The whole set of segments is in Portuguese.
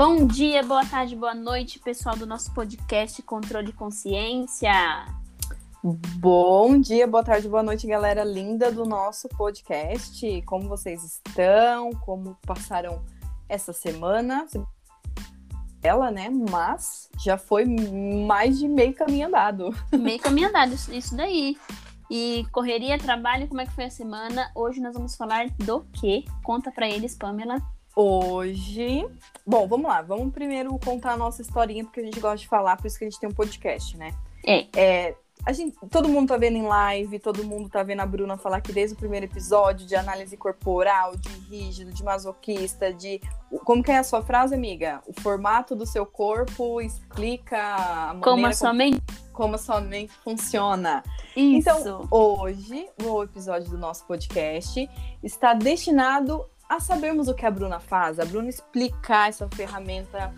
Bom dia, boa tarde, boa noite, pessoal do nosso podcast Controle Consciência. Bom dia, boa tarde, boa noite, galera linda do nosso podcast. Como vocês estão? Como passaram essa semana? Ela, né? Mas já foi mais de meio caminho andado. Meio caminho andado, isso daí. E correria, trabalho, como é que foi a semana? Hoje nós vamos falar do quê? Conta para eles, Pamela. Hoje. Bom, vamos lá. Vamos primeiro contar a nossa historinha, porque a gente gosta de falar, por isso que a gente tem um podcast, né? É. é a gente, todo mundo tá vendo em live, todo mundo tá vendo a Bruna falar aqui desde o primeiro episódio de análise corporal, de rígido, de masoquista, de. Como que é a sua frase, amiga? O formato do seu corpo explica a como a sua mente. Como a sua mente funciona. Isso. Então, hoje, o episódio do nosso podcast está destinado a sabermos o que a Bruna faz, a Bruna explicar essa ferramenta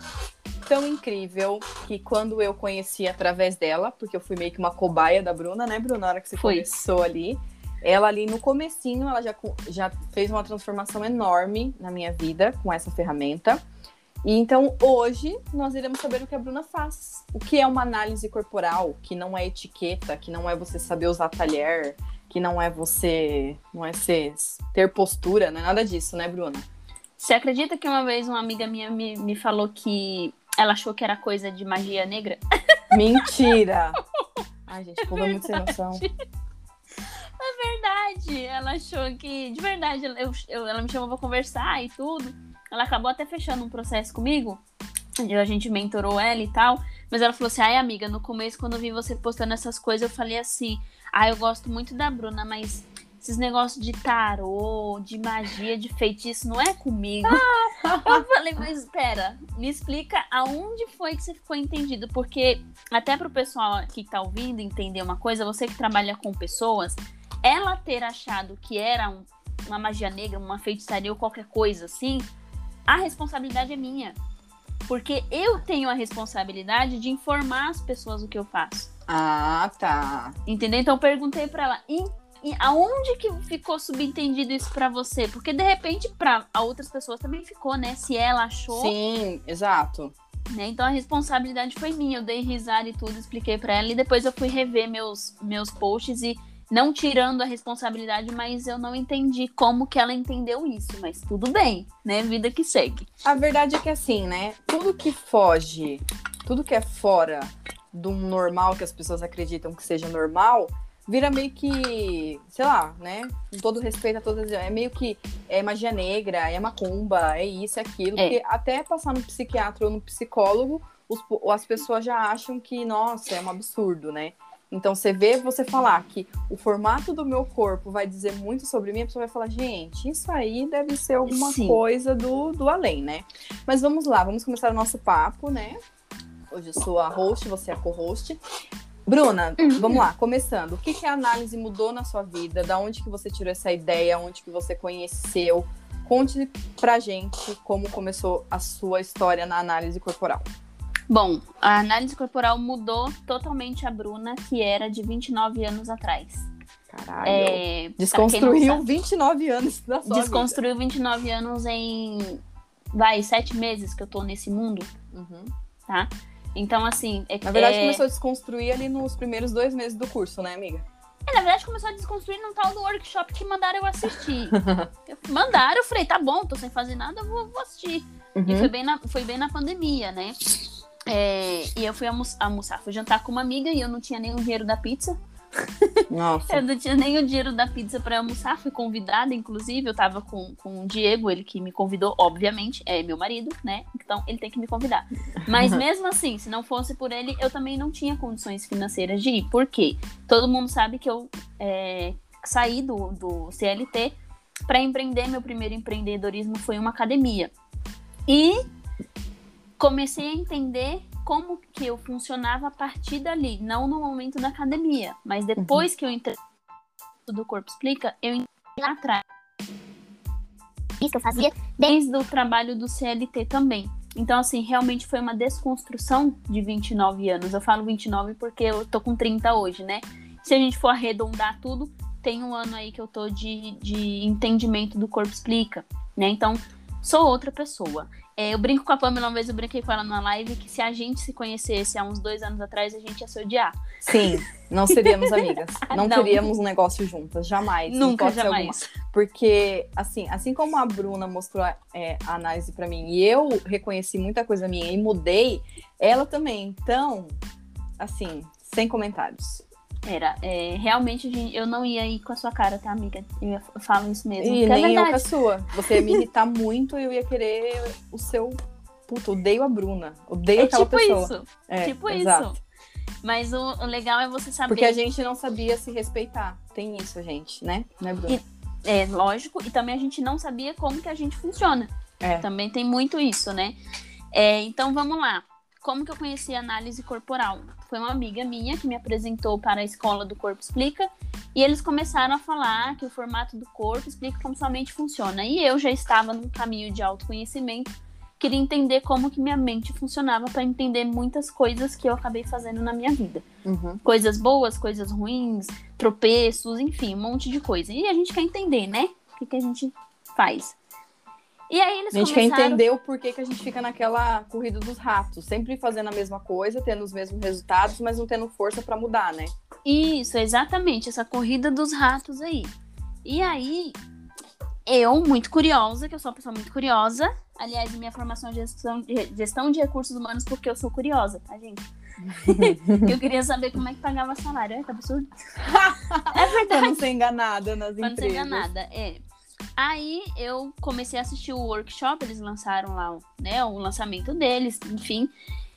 tão incrível que quando eu conheci através dela, porque eu fui meio que uma cobaia da Bruna, né, Bruna, na hora que você Foi. começou ali, ela ali no comecinho, ela já, já fez uma transformação enorme na minha vida com essa ferramenta. E então hoje nós iremos saber o que a Bruna faz. O que é uma análise corporal, que não é etiqueta, que não é você saber usar talher, que não é você, não é ser, ter postura, não é nada disso, né, Bruna? Você acredita que uma vez uma amiga minha me, me falou que ela achou que era coisa de magia negra? Mentira! Ai, gente, povo é muito sem noção. É verdade. Ela achou que, de verdade, eu, eu, ela me chamou pra conversar e tudo. Ela acabou até fechando um processo comigo. A gente mentorou ela e tal. Mas ela falou assim: ai, amiga, no começo, quando eu vi você postando essas coisas, eu falei assim: ah, eu gosto muito da Bruna, mas esses negócios de tarô, de magia, de feitiço, não é comigo. eu falei, mas espera, me explica aonde foi que você ficou entendido. Porque, até pro pessoal que tá ouvindo entender uma coisa, você que trabalha com pessoas, ela ter achado que era um, uma magia negra, uma feitiçaria ou qualquer coisa assim, a responsabilidade é minha. Porque eu tenho a responsabilidade de informar as pessoas o que eu faço. Ah, tá. Entendeu? Então eu perguntei para ela, aonde que ficou subentendido isso para você? Porque de repente para outras pessoas também ficou, né? Se ela achou. Sim, exato. Né? Então a responsabilidade foi minha. Eu dei risada e tudo, expliquei para ela e depois eu fui rever meus meus posts e não tirando a responsabilidade, mas eu não entendi como que ela entendeu isso. Mas tudo bem, né? Vida que segue. A verdade é que assim, né? Tudo que foge, tudo que é fora do normal que as pessoas acreditam que seja normal, vira meio que, sei lá, né? Com todo respeito a todas, é meio que é magia negra, é macumba, é isso, é aquilo. É. Porque até passar no psiquiatra ou no psicólogo, os, as pessoas já acham que, nossa, é um absurdo, né? Então, você vê você falar que o formato do meu corpo vai dizer muito sobre mim, a pessoa vai falar, gente, isso aí deve ser alguma Sim. coisa do, do além, né? Mas vamos lá, vamos começar o nosso papo, né? Hoje eu sou a host, você é a co-host. Bruna, Uhum. vamos lá, começando. O que, que a análise mudou na sua vida? Da onde que você tirou essa ideia? Onde que você conheceu? Conte pra gente como começou a sua história na análise corporal. Bom, a análise corporal mudou totalmente a Bruna, que era de 29 anos atrás. Caralho. É, Desconstruiu sabe, 29 anos da sua Desconstruiu 29 anos em. Vai, sete meses que eu tô nesse mundo, vida. Uhum. tá? Então, assim. É, Na verdade, é... começou a desconstruir ali nos primeiros dois meses do curso, né, amiga? é, na verdade, começou a desconstruir num tal do workshop que mandaram eu assistir. Mandaram, eu falei, tá bom, tô sem fazer nada, eu vou, vou assistir. Uhum. E foi bem, na, foi bem na pandemia, né? É, e eu fui almo almoçar, fui jantar com uma amiga e eu não tinha nem o dinheiro da pizza. Nossa. Eu não tinha nem o dinheiro da pizza pra almoçar, fui convidada, inclusive. Eu tava com, com o Diego, ele que me convidou, obviamente, é meu marido, né? Então ele tem que me convidar. Mas mesmo assim, se não fosse por ele, eu também não tinha condições financeiras de ir. Por quê? Todo mundo sabe que eu é, saí do, do CLT para empreender. Meu primeiro empreendedorismo foi uma academia. E comecei a entender como que eu funcionava a partir dali, não no momento da academia, mas depois que eu entrei do Corpo Explica, eu entrei lá atrás. Isso que eu fazia desde o trabalho do CLT também. Então, assim, realmente foi uma desconstrução de 29 anos. Eu falo 29 porque eu tô com 30 hoje, né? Se a gente for arredondar tudo, tem um ano aí que eu tô de, de entendimento do Corpo Explica, né? Então, sou outra pessoa. É, eu brinco com a Pamela, uma vez eu brinquei com ela numa live que se a gente se conhecesse há uns dois anos atrás, a gente ia se odiar. Sim, não seríamos amigas. Não, não. teríamos um negócio juntas, jamais. Nunca, jamais. Porque, assim, assim como a Bruna mostrou é, a análise para mim e eu reconheci muita coisa minha e mudei, ela também. Então, assim, sem comentários. Era, é, realmente eu não ia ir com a sua cara, tá, amiga? Eu falo isso mesmo. E é nem é eu com a sua. Você ia me irritar muito e eu ia querer o seu. Puta, odeio a Bruna. Odeio é aquela tipo pessoa. Isso. É, tipo exato. isso. Mas o, o, legal é você saber. Porque a gente não sabia se respeitar. Tem isso, gente, né? Né, Bruna? E, é, lógico. E também a gente não sabia como que a gente funciona. É. Também tem muito isso, né? É, então vamos lá. Como que eu conheci a análise corporal? Foi uma amiga minha que me apresentou para a escola do Corpo Explica e eles começaram a falar que o formato do corpo explica como sua mente funciona. E eu já estava num caminho de autoconhecimento, queria entender como que minha mente funcionava para entender muitas coisas que eu acabei fazendo na minha vida. Uhum. Coisas boas, coisas ruins, tropeços, enfim, um monte de coisa. E a gente quer entender, né? O que, que a gente faz. E aí eles A gente começaram... quer entender o porquê que a gente fica naquela corrida dos ratos, sempre fazendo a mesma coisa, tendo os mesmos resultados, mas não tendo força para mudar, né? Isso, exatamente, essa corrida dos ratos aí. E aí, eu, muito curiosa, que eu sou uma pessoa muito curiosa, aliás, minha formação de gestão de, gestão de recursos humanos, porque eu sou curiosa, tá, gente? eu queria saber como é que pagava salário. É, tá absurdo. é verdade. Pra não ser enganada nas pra empresas. Pra não ser enganada, é. Aí eu comecei a assistir o workshop, eles lançaram lá né, o lançamento deles, enfim.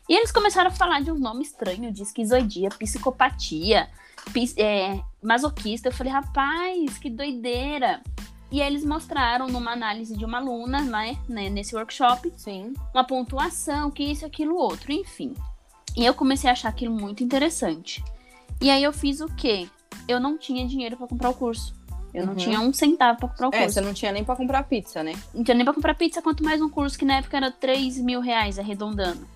E eles começaram a falar de um nome estranho, de esquizoidia, psicopatia, é, masoquista. Eu falei, rapaz, que doideira. E aí eles mostraram numa análise de uma aluna, né, né, nesse workshop, Sim. uma pontuação, que isso, aquilo, outro, enfim. E eu comecei a achar aquilo muito interessante. E aí eu fiz o quê? Eu não tinha dinheiro para comprar o curso. Eu uhum. não tinha um centavo pra comprar o curso. É, você não tinha nem pra comprar pizza, né? Não tinha nem pra comprar pizza, quanto mais um curso que na época era 3 mil reais, arredondando.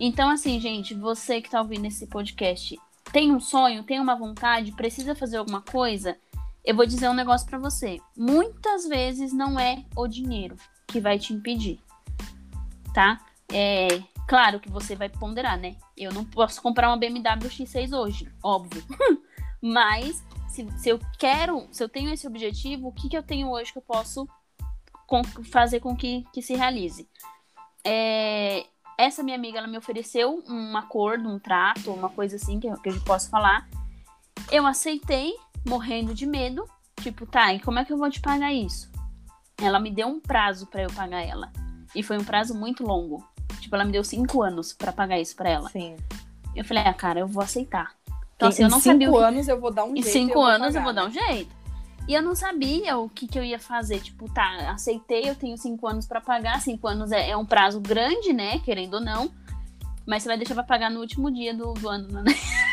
Então, assim, gente, você que tá ouvindo esse podcast, tem um sonho, tem uma vontade, precisa fazer alguma coisa, eu vou dizer um negócio para você. Muitas vezes não é o dinheiro que vai te impedir, tá? É claro que você vai ponderar, né? Eu não posso comprar uma BMW X6 hoje, óbvio. Mas se, se eu quero, se eu tenho esse objetivo, o que, que eu tenho hoje que eu posso com, fazer com que, que se realize? É, essa minha amiga, ela me ofereceu um acordo, um trato, uma coisa assim que, que eu posso falar. Eu aceitei, morrendo de medo. Tipo, tá, e como é que eu vou te pagar isso? Ela me deu um prazo para eu pagar ela. E foi um prazo muito longo. Tipo, ela me deu cinco anos para pagar isso para ela. Sim. Eu falei, ah, cara, eu vou aceitar. Então, assim, eu não sabia. Em cinco anos eu vou dar um jeito. Em cinco eu anos pagar, eu vou dar um jeito. E eu não sabia o que, que eu ia fazer. Tipo, tá, aceitei, eu tenho cinco anos para pagar. Cinco anos é, é, um prazo grande, né? Querendo ou não. Mas você vai deixar pra pagar no último dia do, do ano, né?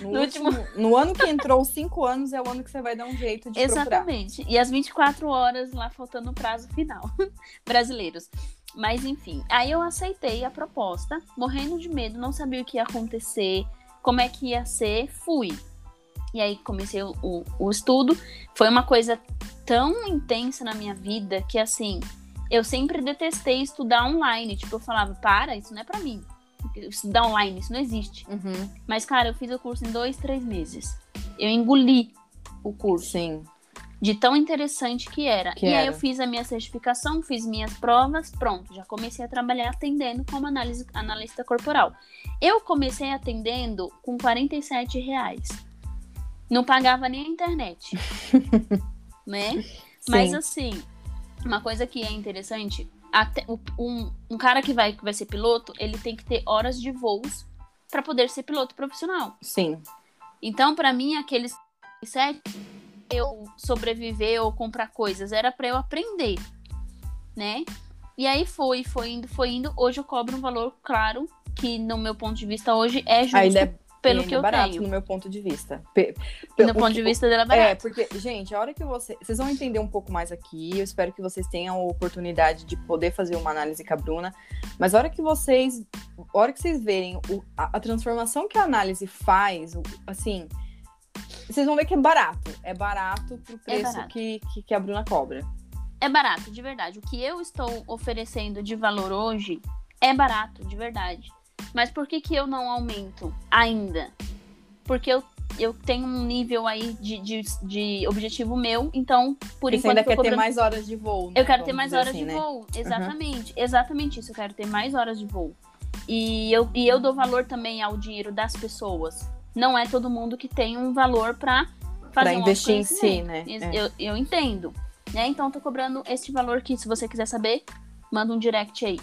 No, no último... no ano que entrou os cinco anos é o ano que você vai dar um jeito de Exatamente. Procurar. E as 24 horas lá faltando o prazo final. Brasileiros. Mas enfim, aí eu aceitei a proposta, morrendo de medo, não sabia o que ia acontecer como é que ia ser, fui. E aí comecei o, o, o estudo. Foi uma coisa tão intensa na minha vida que, assim, eu sempre detestei estudar online. Tipo, eu falava, para, isso não é para mim. Estudar online, isso não existe. Uhum. Mas, cara, eu fiz o curso em dois, três meses. Eu engoli o curso. Sim de tão interessante que era. Que e era. aí eu fiz a minha certificação, fiz minhas provas, pronto, já comecei a trabalhar atendendo como análise, analista corporal. Eu comecei atendendo com 47 reais. Não pagava nem a internet. né? Sim. Mas assim, uma coisa que é interessante, até, um, um cara que vai, que vai ser piloto, ele tem que ter horas de voos para poder ser piloto profissional. Sim. Então, para mim, aqueles sete eu sobreviver ou comprar coisas, era para eu aprender, né? E aí foi, foi indo, foi indo. Hoje eu cobro um valor, claro, que no meu ponto de vista hoje é justo. Ainda é pelo que é eu barato, tenho. no meu ponto de vista. no ponto de vista dela é barato. É, porque, gente, a hora que você. Vocês vão entender um pouco mais aqui. Eu espero que vocês tenham a oportunidade de poder fazer uma análise com a Bruna. Mas a hora que vocês. A hora que vocês verem o, a, a, transformação que a análise faz, assim. Vocês vão ver que é barato. É barato pro preço é barato. Que, que, que a Bruna cobra. É barato, de verdade. O que eu estou oferecendo de valor hoje é barato, de verdade. Mas por que, que eu não aumento ainda? Porque eu, eu tenho um nível aí de, de, de objetivo meu, então, por Você enquanto. ainda eu tô quer ter cobrando- mais horas de voo, né? Eu quero ter Vamos mais dizer horas assim, de né? voo. Exatamente. Exatamente isso. Eu quero ter mais horas de voo. E eu, e eu dou valor também ao dinheiro das pessoas. Não é todo mundo que tem um valor pra fazer Pra um investir em si, né? É. Eu, eu entendo. Né? Então, eu tô cobrando este valor que, se você quiser saber, manda um direct aí.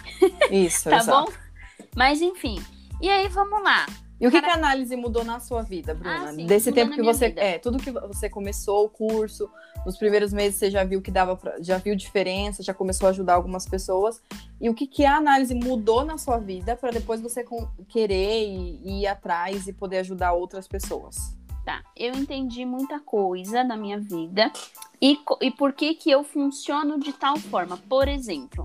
Isso, Tá exato. bom? Mas, enfim. E aí, vamos lá. E o que, Cara- que a análise mudou na sua vida, Bruna? Ah, sim, Desse tempo que você. vida. É, tudo que você começou o curso, nos primeiros meses você já viu que dava pra, já viu diferença, já começou a ajudar algumas pessoas. E o que, que a análise mudou na sua vida para depois você com- querer e, e ir atrás e poder ajudar outras pessoas? Tá, eu entendi muita coisa na minha vida e, e por que que eu funciono de tal forma. Por exemplo,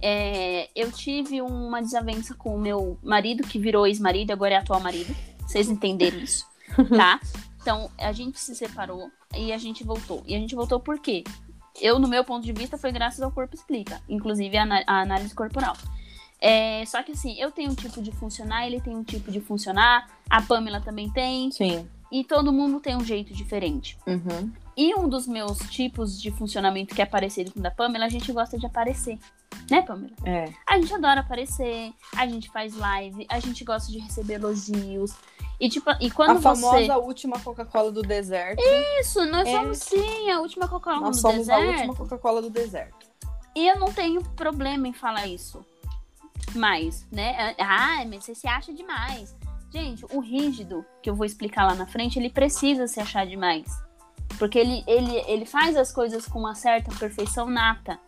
é, eu tive uma desavença com o meu marido, que virou ex-marido, agora é atual marido. Vocês entenderam isso, tá? Então, a gente se separou e a gente voltou. E a gente voltou por quê? Eu, no meu ponto de vista, foi graças ao Corpo Explica, inclusive a, a análise corporal. É, só que assim, eu tenho um tipo de funcionar, ele tem um tipo de funcionar, a Pamela também tem, Sim. e todo mundo tem um jeito diferente. Uhum. E um dos meus tipos de funcionamento que é parecido com o da Pamela, a gente gosta de aparecer. Né, Pamela? É. A gente adora aparecer, a gente faz live, a gente gosta de receber elogios. E tipo, e quando a famosa você. última Coca-Cola do deserto. Isso, nós É. somos sim a última Coca-Cola Nós do somos a deserto. última Coca-Cola do deserto. E eu não tenho problema em falar isso. Mas, né? Ah, mas você se acha demais. Gente, o rígido, que eu vou explicar lá na frente, ele precisa se achar demais. Porque ele, ele, ele faz as coisas com uma certa perfeição nata.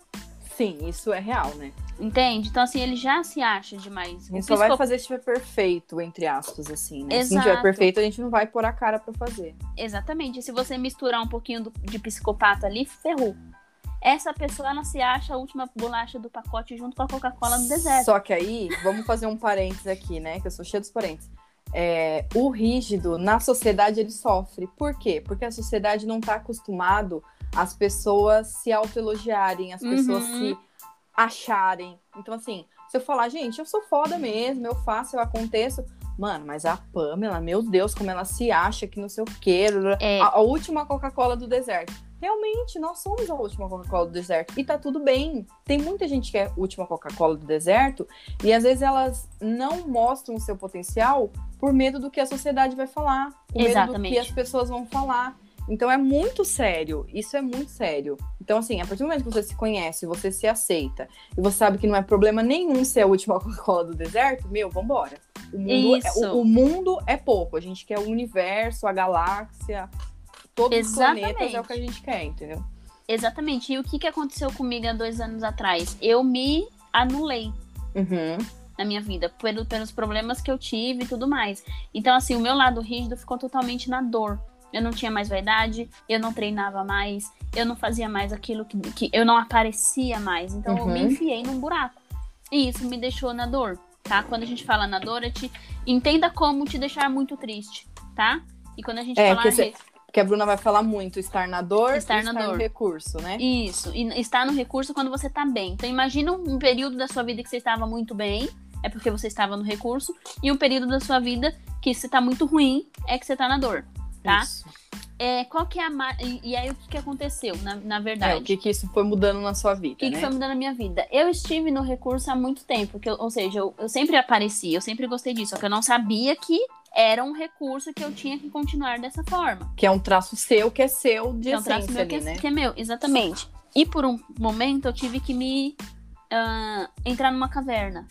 Sim, isso é real, né? Entende? Então, assim, ele já se acha demais. A gente só vai fazer se tiver perfeito, entre aspas, assim, né? Se não Exato. tiver perfeito, a gente não vai pôr a cara pra fazer. Exatamente. E se você misturar um pouquinho do- de psicopata ali, ferrou. Essa pessoa, ela se acha a última bolacha do pacote junto com a Coca-Cola no deserto. Só que aí, vamos fazer um parênteses aqui, né? Que eu sou cheia dos parênteses. É, o rígido, na sociedade, ele sofre. Por quê? Porque a sociedade não tá acostumado as pessoas se autoelogiarem, as pessoas Uhum. se acharem. Então, assim, se eu falar, gente, eu sou foda mesmo, eu faço, eu aconteço. Mano, mas a Pamela, meu Deus, como ela se acha que não sei o quê. É. A, a última Coca-Cola do deserto. Realmente, nós somos a última Coca-Cola do deserto. E tá tudo bem. Tem muita gente que é a última Coca-Cola do deserto. E às vezes elas não mostram o seu potencial por medo do que a sociedade vai falar. Por medo do Exatamente. que as pessoas vão falar. Então é muito sério. Isso é muito sério. Então, assim, a partir do momento que você se conhece, você se aceita, e você sabe que não é problema nenhum ser a última Coca-Cola do deserto, meu, vambora. O mundo, Isso. É, o, o mundo é pouco. A gente quer o universo, a galáxia, todos Exatamente. os planetas é o que a gente quer, entendeu? Exatamente. E o que, que aconteceu comigo há dois anos atrás? Eu me anulei Uhum. na minha vida, pelo, pelos problemas que eu tive e tudo mais. Então, assim, o meu lado rígido ficou totalmente na dor. Eu não tinha mais vaidade, eu não treinava mais, eu não fazia mais aquilo que, que eu não aparecia mais. Então, eu me Uhum. enfiei num buraco. E isso me deixou na dor, tá? Quando a gente fala na dor, te, entenda como te deixar muito triste, tá? E quando a gente É, fala que cê- a Bruna vai falar muito, estar na dor Estar e na estar no dor. recurso, né? Isso, e está no recurso quando você tá bem. Então imagina um período da sua vida que você estava muito bem, é porque você estava no recurso, e um período da sua vida que você tá muito ruim, é que você tá na dor, tá? Isso. É, qual que é a ma- e, e aí o que, que aconteceu, na, na É, verdade? o que, que isso foi mudando na sua vida, O que, que né? foi mudando na minha vida? Eu estive no recurso há muito tempo, que eu- ou seja, eu, eu sempre apareci, eu sempre gostei disso, só que eu não sabia que era um recurso que eu tinha que continuar dessa forma. Que é um traço seu, que é seu de Que é um traço meu ali, que, é, né? que é meu, exatamente. E por um momento eu tive que me ah, entrar numa caverna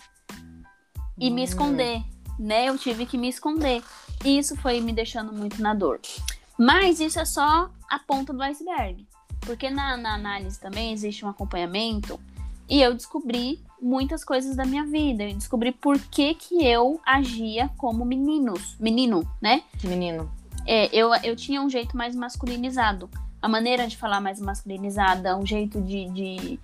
e me Hum. esconder, né? Eu tive que me esconder. E isso foi me deixando muito na dor. Mas isso é só a ponta do iceberg. Porque na, na análise também existe um acompanhamento e eu descobri muitas coisas da minha vida. Eu descobri por que, que eu agia como meninos, menino, né? Menino. É, eu, eu tinha um jeito mais masculinizado. A maneira de falar mais masculinizada, um jeito de, de,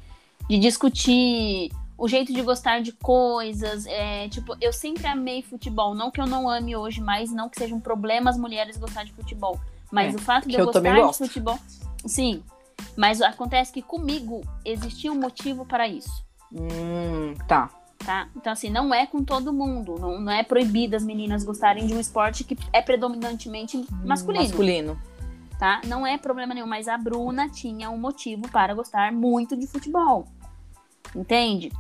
de discutir, o jeito de gostar de coisas. É, tipo, eu sempre amei futebol. Não que eu não ame hoje mais, não que seja um problema as mulheres gostar de futebol. Mas É, o fato de eu eu gostar de futebol. Sim. Mas acontece que comigo existia um motivo para isso. Hum, tá. Tá? Então, assim, não é com todo mundo. Não, não é proibido as meninas gostarem de um esporte que é predominantemente masculino. Masculino. Tá? Não é problema nenhum, mas a Bruna tinha um motivo para gostar muito de futebol. Entende?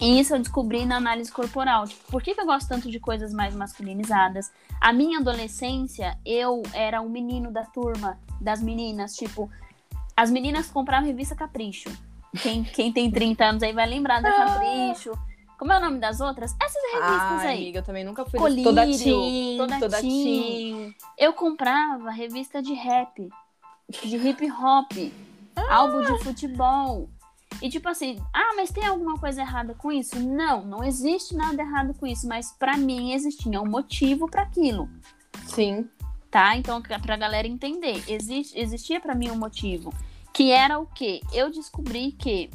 E isso eu descobri na análise corporal. Tipo, por que, que eu gosto tanto de coisas mais masculinizadas? A minha adolescência, eu era o menino da turma, das meninas. Tipo, as meninas compravam revista Capricho. Quem, quem tem 30 anos aí vai lembrar da Capricho. Como é o nome das outras? Essas revistas Ai, aí. amiga, eu também nunca fui Colírio, toda teen, toda toda, teen. teen. Eu comprava revista de rap, de hip hop, álbum de futebol. E tipo assim, ah, mas tem alguma coisa errada com isso? Não, não existe nada errado com isso, mas pra mim existia um motivo pra aquilo, Sim. tá? Então, pra pra galera entender, existe, existia pra mim um motivo, que era o quê? Eu descobri que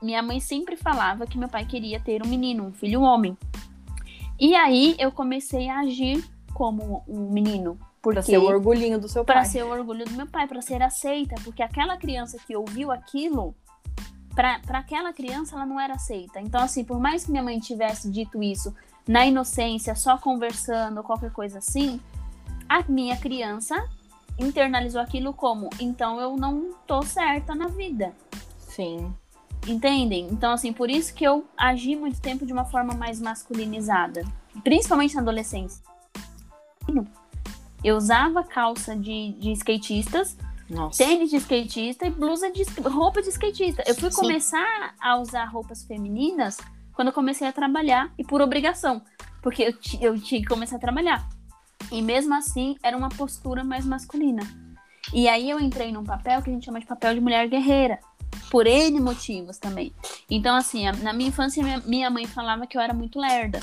minha mãe sempre falava que meu pai queria ter um menino, um filho homem. E aí eu comecei a agir como um menino, Pra ser o orgulhinho do seu para pai. ser o orgulho do meu pai, para ser aceita, porque aquela criança que ouviu aquilo, para aquela criança ela não era aceita. Então assim, por mais que minha mãe tivesse dito isso na inocência, só conversando, qualquer coisa assim, a minha criança internalizou aquilo como, então eu não tô certa na vida. Sim. Entendem? Então, assim, por isso que eu agi muito tempo de uma forma mais masculinizada. Principalmente na adolescência. Eu usava calça de, de skatistas, Nossa. tênis de skatista e blusa de roupa de skatista. Eu fui Sim. começar a usar roupas femininas quando eu comecei a trabalhar e por obrigação. Porque eu, eu tinha que começar a trabalhar. E mesmo assim, era uma postura mais masculina. E aí eu entrei num papel que a gente chama de papel de mulher guerreira. Por N motivos também. Então, assim, na minha infância, minha, minha mãe falava que eu era muito lerda.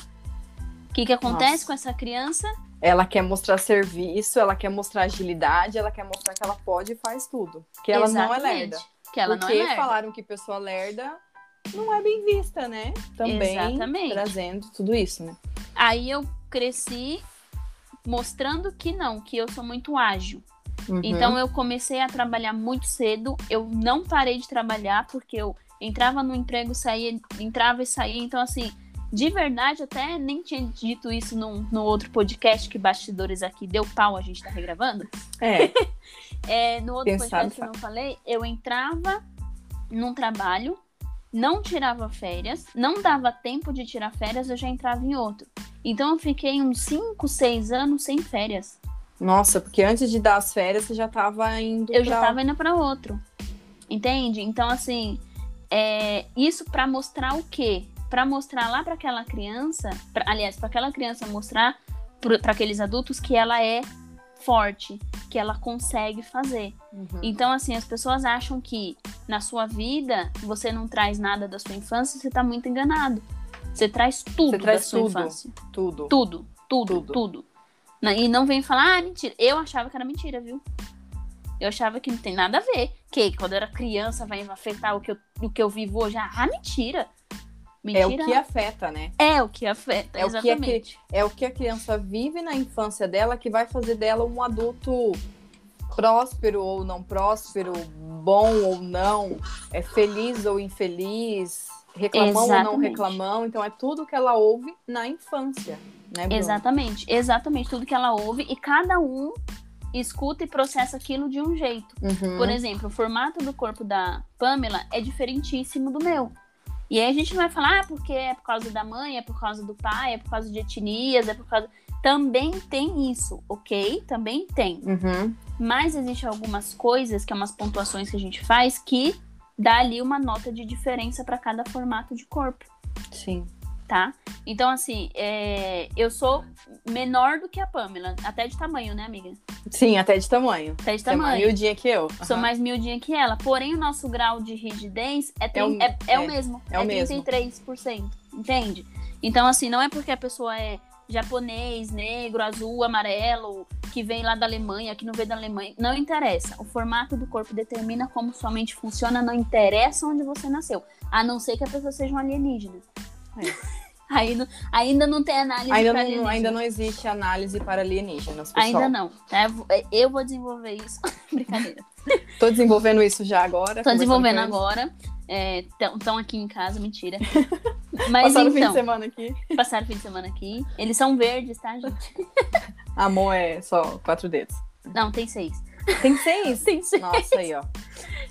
O que, que acontece Nossa. com essa criança? Ela quer mostrar serviço, ela quer mostrar agilidade, ela quer mostrar que ela pode e faz tudo. Que ela não é Exatamente. lerda. Que ela Porque não é lerda. falaram que pessoa lerda não é bem vista, né? Também Exatamente. trazendo tudo isso, né? Aí eu cresci mostrando que não, que eu sou muito ágil. Uhum. Então eu comecei a trabalhar muito cedo. Eu não parei de trabalhar porque eu entrava no emprego, saía, entrava e saía. Então, assim, de verdade, até nem tinha dito isso num, no outro podcast que Bastidores aqui deu pau, a gente tá regravando. É, É, no outro Quem podcast que eu não falei, eu entrava num trabalho, não tirava férias, não dava tempo de tirar férias, eu já entrava em outro. Então eu fiquei uns 5, 6 anos sem férias. nossa, porque antes de dar as férias, você já tava indo Eu já pra- tava indo para outro. Entende? Então, assim, é, isso para mostrar o quê? Para mostrar lá para aquela criança, pra- aliás, para aquela criança mostrar para aqueles adultos que ela é forte, que ela consegue fazer. Uhum. Então, assim, as pessoas acham que na sua vida você não traz nada da sua infância, você tá muito enganado. Você traz tudo Você traz da sua tudo. infância. Tudo. Tudo, tudo, Tudo. tudo. E não vem falar, ah, mentira. Eu achava que era mentira, viu? Eu achava que não tem nada a ver. Que quando eu era criança vai afetar o que eu, o que eu vivo hoje. Ah, mentira. É Mentira. o que afeta, né? É o que afeta, É o que é exatamente. É o que a criança vive na infância dela que vai fazer dela um adulto próspero ou não próspero, bom ou não, é feliz ou infeliz, reclamão ou não Exatamente. reclamão. Então é tudo que ela ouve na infância, né, Bruno? Exatamente, exatamente tudo que ela ouve e cada um escuta e processa aquilo de um jeito. Uhum. Por exemplo, o formato do corpo da Pamela é diferentíssimo do meu. E aí a gente não vai falar, ah, porque é por causa da mãe, é por causa do pai, é por causa de etnias, é por causa. Também tem isso, ok? Também tem. Uhum. Mas existem algumas coisas, que é umas pontuações que a gente faz, que dá ali uma nota de diferença para cada formato de corpo, Sim. tá? Então, assim, é, eu sou menor do que a Pamela, até de tamanho, né, amiga? Sim, até de tamanho. Até de Você é mais tamanho. miudinha que eu. Sou Aham. mais miudinha que ela. Porém, o nosso grau de rigidez é, É trin- o- é, é o é, mesmo. é o mesmo. 33%. Entende? Então, assim, não é porque a pessoa é japonês, negro, azul, amarelo, que vem lá da Alemanha, que não veio da Alemanha. Não interessa. O formato do corpo determina como sua mente funciona, não interessa onde você nasceu. A não ser que a pessoa seja um alienígena. Aí não- ainda não tem análise Ainda pra não, alienígena. ainda não existe análise para alienígenas, pessoal. Ainda não. tá? Eu vou- desenvolver isso. Brincadeira. Tô desenvolvendo isso já agora. Tô desenvolvendo agora. Estão é, aqui em casa, mentira. Mas passaram então, o fim de semana aqui. Passaram o fim de semana aqui. Eles são verdes, tá, gente? Amor é só quatro dedos. Não, tem seis. Tem seis? tem seis. Nossa, aí, ó.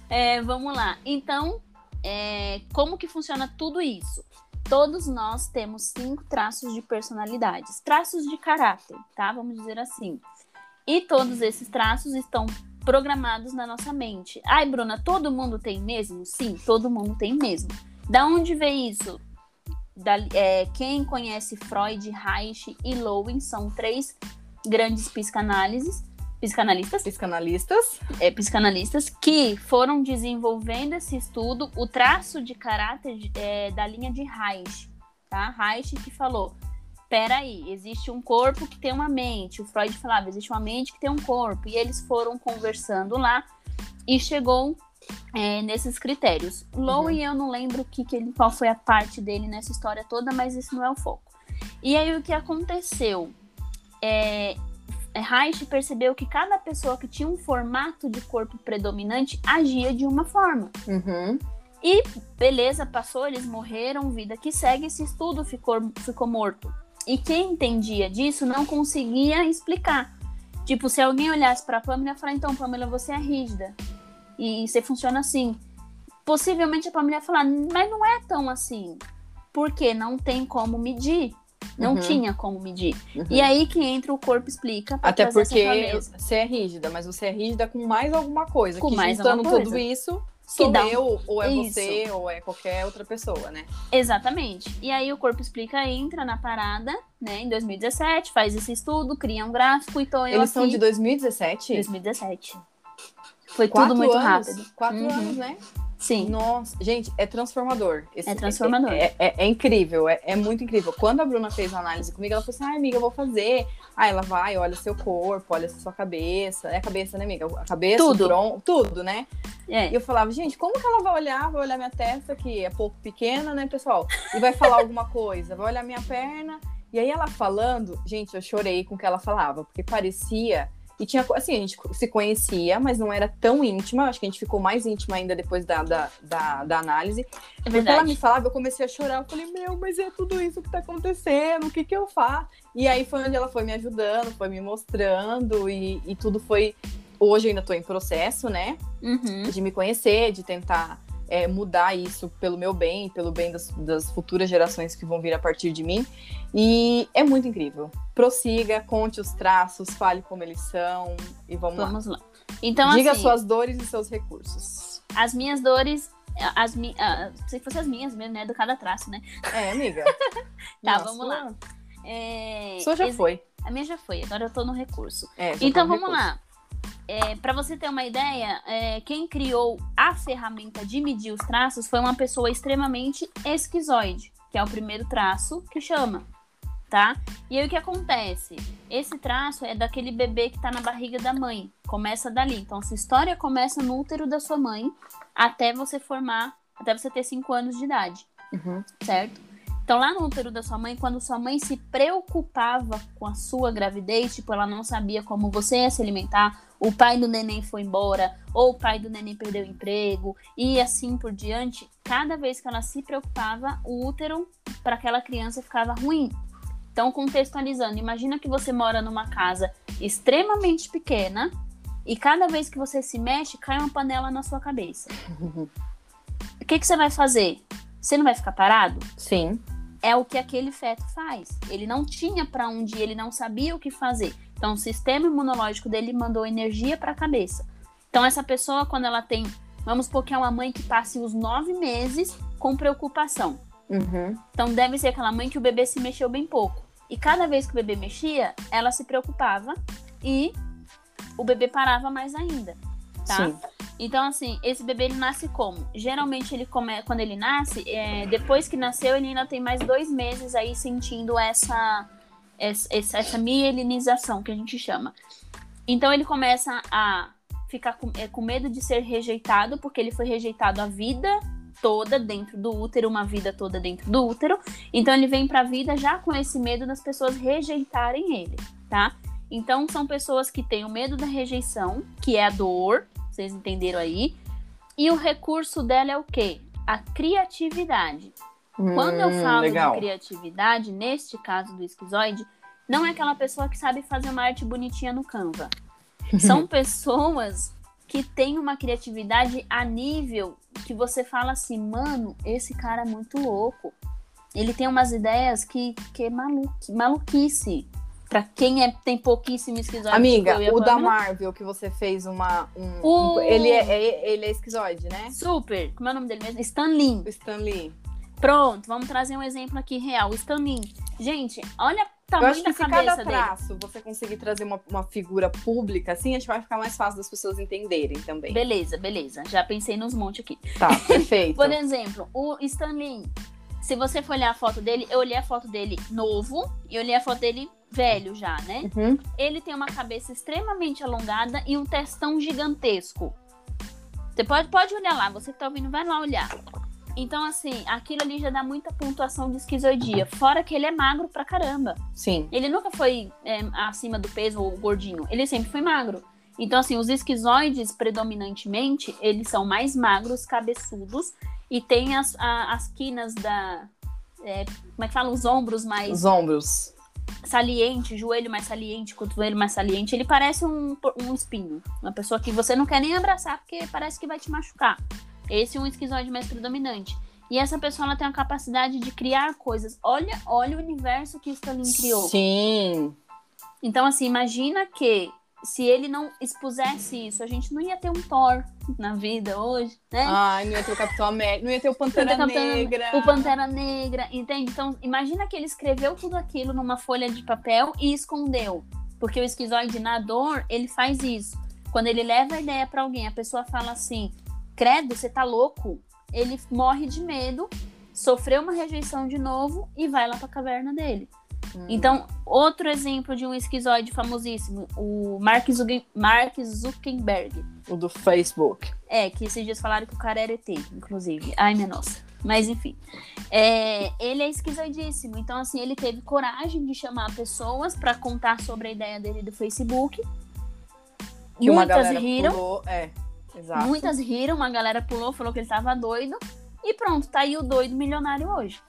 É, vamos lá. Então, é, como que funciona tudo isso? Todos nós temos cinco traços de personalidades, traços de caráter, tá? Vamos dizer assim. E todos esses traços estão programados na nossa mente. Ai, Bruna, todo mundo tem mesmo? Sim, todo mundo tem mesmo. Da onde vem isso? Da, é, quem conhece Freud, Reich e Lowen são três grandes psicanálises, psicanalistas, psicanalistas, é, psicanalistas que foram desenvolvendo esse estudo, o traço de caráter é, da linha de Reich, tá? Reich que falou, peraí, existe um corpo que tem uma mente. O Freud falava, existe uma mente que tem um corpo. E eles foram conversando lá e chegou é, nesses critérios. Lowe, uhum. eu não lembro que, que ele, qual foi a parte dele nessa história toda, mas isso não é o foco. E aí o que aconteceu? É, Reich percebeu que cada pessoa que tinha um formato de corpo predominante agia de uma forma. Uhum. E beleza, passou, eles morreram, vida que segue, esse estudo ficou, ficou morto. E quem entendia disso não conseguia explicar. Tipo, se alguém olhasse para a Pamela e falar, então, Pamela, você é rígida. E você funciona assim. Possivelmente a Pamela ia falar, mas não é tão assim. Porque não tem como medir. Não uhum. tinha como medir. Uhum. E aí que entra o corpo explica. Até porque você é rígida, mas você é rígida com mais alguma coisa. Com que mais juntando coisa. tudo isso, sou dá eu, ou é Isso. você, ou é qualquer outra pessoa, né? Exatamente. E aí o Corpo Explica entra na parada, né, em 2017, faz esse estudo, cria um gráfico, então eu Eles aqui... são de 2017? 2017. Foi Quatro tudo muito anos? rápido. Quatro Uhum. anos, né? Sim. Nossa, gente, é transformador. Esse- É transformador. É, é- é incrível, é, é muito incrível. Quando a Bruna fez a análise comigo, ela falou assim: ai, amiga, eu vou fazer. Aí ela vai, olha seu corpo, olha sua cabeça. É a cabeça, né, amiga? A cabeça, Tudo. o tronco, tudo, né? É. E eu falava, gente, como que ela vai olhar? Vai olhar minha testa, que é pouco pequena, né, pessoal? E vai falar alguma coisa, vai olhar minha perna. E aí ela falando, gente, eu chorei com o que ela falava, porque parecia. E tinha, assim, a gente se conhecia, mas não era tão íntima. Acho que a gente ficou mais íntima ainda depois da, da, da, da análise. É Porque ela me falava, eu comecei a chorar. Eu falei, meu, mas é tudo isso que tá acontecendo, o que que eu faço? E aí foi onde ela foi me ajudando, foi me mostrando, e, e tudo foi. Hoje eu ainda tô em processo, né? Uhum. de me conhecer, de tentar é, mudar isso pelo meu bem, pelo bem das, das futuras gerações que vão vir a partir de mim. E é muito incrível. Prossiga, conte os traços, fale como eles são e vamos, Vamos lá. Então, lá. Diga assim, suas dores e seus recursos. as minhas dores, as mi... ah, se fossem as minhas mesmo, né? Do cada traço, né? É, amiga. Tá, Nossa, vamos lá. É... Sua já foi. A minha já foi, agora eu tô no recurso. É, Então vamos recurso. lá. É, para você ter uma ideia, é, quem criou a ferramenta de medir os traços foi uma pessoa extremamente esquizoide, que é o primeiro traço que chama, tá? E aí o que acontece? Esse traço é daquele bebê que tá na barriga da mãe, começa dali. Então, sua história começa no útero da sua mãe até você formar, até você ter 5 anos de idade Uhum. certo? Então, lá no útero da sua mãe, quando sua mãe se preocupava com a sua gravidez, tipo, ela não sabia como você ia se alimentar, o pai do neném foi embora, ou o pai do neném perdeu o emprego, e assim por diante, cada vez que ela se preocupava, o útero para aquela criança ficava ruim. Então, contextualizando, imagina que você mora numa casa extremamente pequena e cada vez que você se mexe, cai uma panela na sua cabeça. O que, que você vai fazer? Você não vai ficar parado? Sim. É o que aquele feto faz. Ele não tinha para onde ele não sabia o que fazer. Então, o sistema imunológico dele mandou energia para a cabeça. Então, essa pessoa, quando ela tem, vamos supor que é uma mãe que passe os nove meses com preocupação. Uhum. Então, deve ser aquela mãe que o bebê se mexeu bem pouco. E cada vez que o bebê mexia, ela se preocupava e o bebê parava mais ainda, tá? Sim. Então, assim, esse bebê ele nasce como? Geralmente, ele come... quando ele nasce, é, depois que nasceu, ele ainda tem mais dois meses aí sentindo essa, essa, essa mielinização que a gente chama. Então, ele começa a ficar com, é, com medo de ser rejeitado, porque ele foi rejeitado a vida toda dentro do útero, uma vida toda dentro do útero. Então, ele vem pra vida já com esse medo das pessoas rejeitarem ele, tá? Então, são pessoas que têm o medo da rejeição, que é a dor, Vocês entenderam aí? E o recurso dela é o quê? A criatividade. Quando eu Hum, falo legal. de criatividade, neste caso do esquizoide, não é aquela pessoa que sabe fazer uma arte bonitinha no Canva. São pessoas que têm uma criatividade a nível que você fala assim, mano, esse cara é muito louco. Ele tem umas ideias que, que é maluqui, maluquice. Pra quem é, tem pouquíssimo esquizoide. Amiga, tipo eu a o da Marvel que você fez uma. Um, O- um- ele, é, é- ele é esquizoide, né? Super. Como é o nome dele mesmo? Stan Lee. Stan Lee. Pronto, vamos trazer um exemplo aqui real. O Stan Lee. Gente, olha o Eu tamanho acho que da se cabeça cada dele. traço você conseguir trazer uma, uma figura pública, assim, acho que vai ficar mais fácil das pessoas entenderem também. Beleza, beleza. Já pensei nos montes aqui. Tá, perfeito. Por exemplo, o Stan Lee. Se você for olhar a foto dele, eu olhei a foto dele novo e olhei a foto dele velho já, né? Uhum. Ele tem uma cabeça extremamente alongada e um testão gigantesco. Você pode, pode olhar lá, você que tá ouvindo, vai lá olhar. Então, assim, aquilo ali já dá muita pontuação de esquizoidia. Fora que ele é magro pra caramba. Sim. Ele nunca foi é, acima do peso ou gordinho. Ele sempre foi magro. Então, assim, os esquizoides, predominantemente, eles são mais magros, cabeçudos, e tem as, a- as quinas da. é, como é que fala? Os ombros mais Os ombros. Saliente, joelho mais saliente, cotovelo mais saliente. Ele parece um, um espinho. Uma pessoa que você não quer nem abraçar porque parece que vai te machucar. Esse é um esquizoide mais predominante. E essa pessoa ela tem a capacidade de criar coisas. Olha, olha o universo que Stalin criou. Sim. Então, assim, imagina que se ele não expusesse isso, a gente não ia ter um Thor na vida hoje, né? Ai, não ia ter o Capitão América, não ia ter o Pantera ter Capitão- Negra. O Pantera Negra, entende? Então, imagina que ele escreveu tudo aquilo numa folha de papel e escondeu. Porque o esquizoide na dor, ele faz isso. Quando ele leva a ideia pra alguém, a pessoa fala assim: Credo, você tá louco? Ele morre de medo, sofreu uma rejeição de novo e vai lá pra caverna dele. Hum. Então, outro exemplo de um esquizoide famosíssimo, o Mark, Mark Zuckerberg. O do Facebook. É, que esses dias falaram que o cara era ET, inclusive. Ai, minha nossa. Mas enfim. É, ele é esquizoidíssimo. Então, assim, ele teve coragem de chamar pessoas pra contar sobre a ideia dele do Facebook. Uma Muitas riram. pulou. É, exato. Muitas riram, uma galera pulou, falou que ele tava doido. E pronto, tá aí o doido milionário hoje.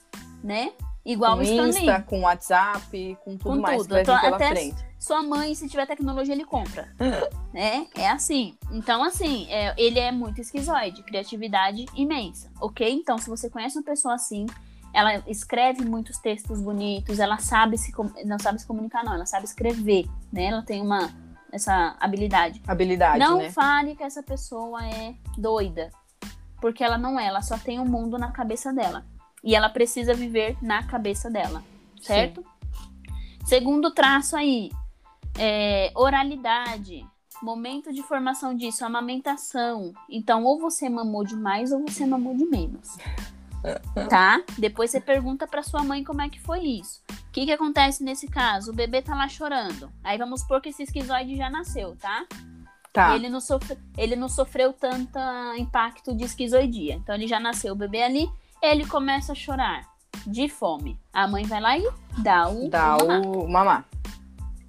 Né? Igual com Insta, Lee. com WhatsApp, com tudo Com mais tudo. que vai vir pela até- frente. Sua mãe, se tiver tecnologia, ele compra. né? É assim. Então, assim, é, ele é muito esquizoide, criatividade imensa, ok? Então, se você conhece uma pessoa assim, ela escreve muitos textos bonitos, ela sabe se não sabe se comunicar, não, ela sabe escrever, né? Ela tem uma essa habilidade. Habilidade, não né? fale que essa pessoa é doida, porque ela não é, ela só tem o mundo na cabeça dela. E ela precisa viver na cabeça dela, certo? Segundo traço aí, é, oralidade, momento de formação disso, amamentação. Então, ou você mamou demais ou você mamou de menos. Tá? Depois você pergunta pra sua mãe como é que foi isso. O que, que acontece nesse caso? O bebê tá lá chorando. Aí vamos supor que esse esquizoide já nasceu, tá? Tá. Ele, não sofre, ele não sofreu tanto impacto de esquizoidia. Então ele já nasceu o bebê ali, ele começa a chorar de fome. A mãe vai lá e dá o, Dá o mamar. o mamar.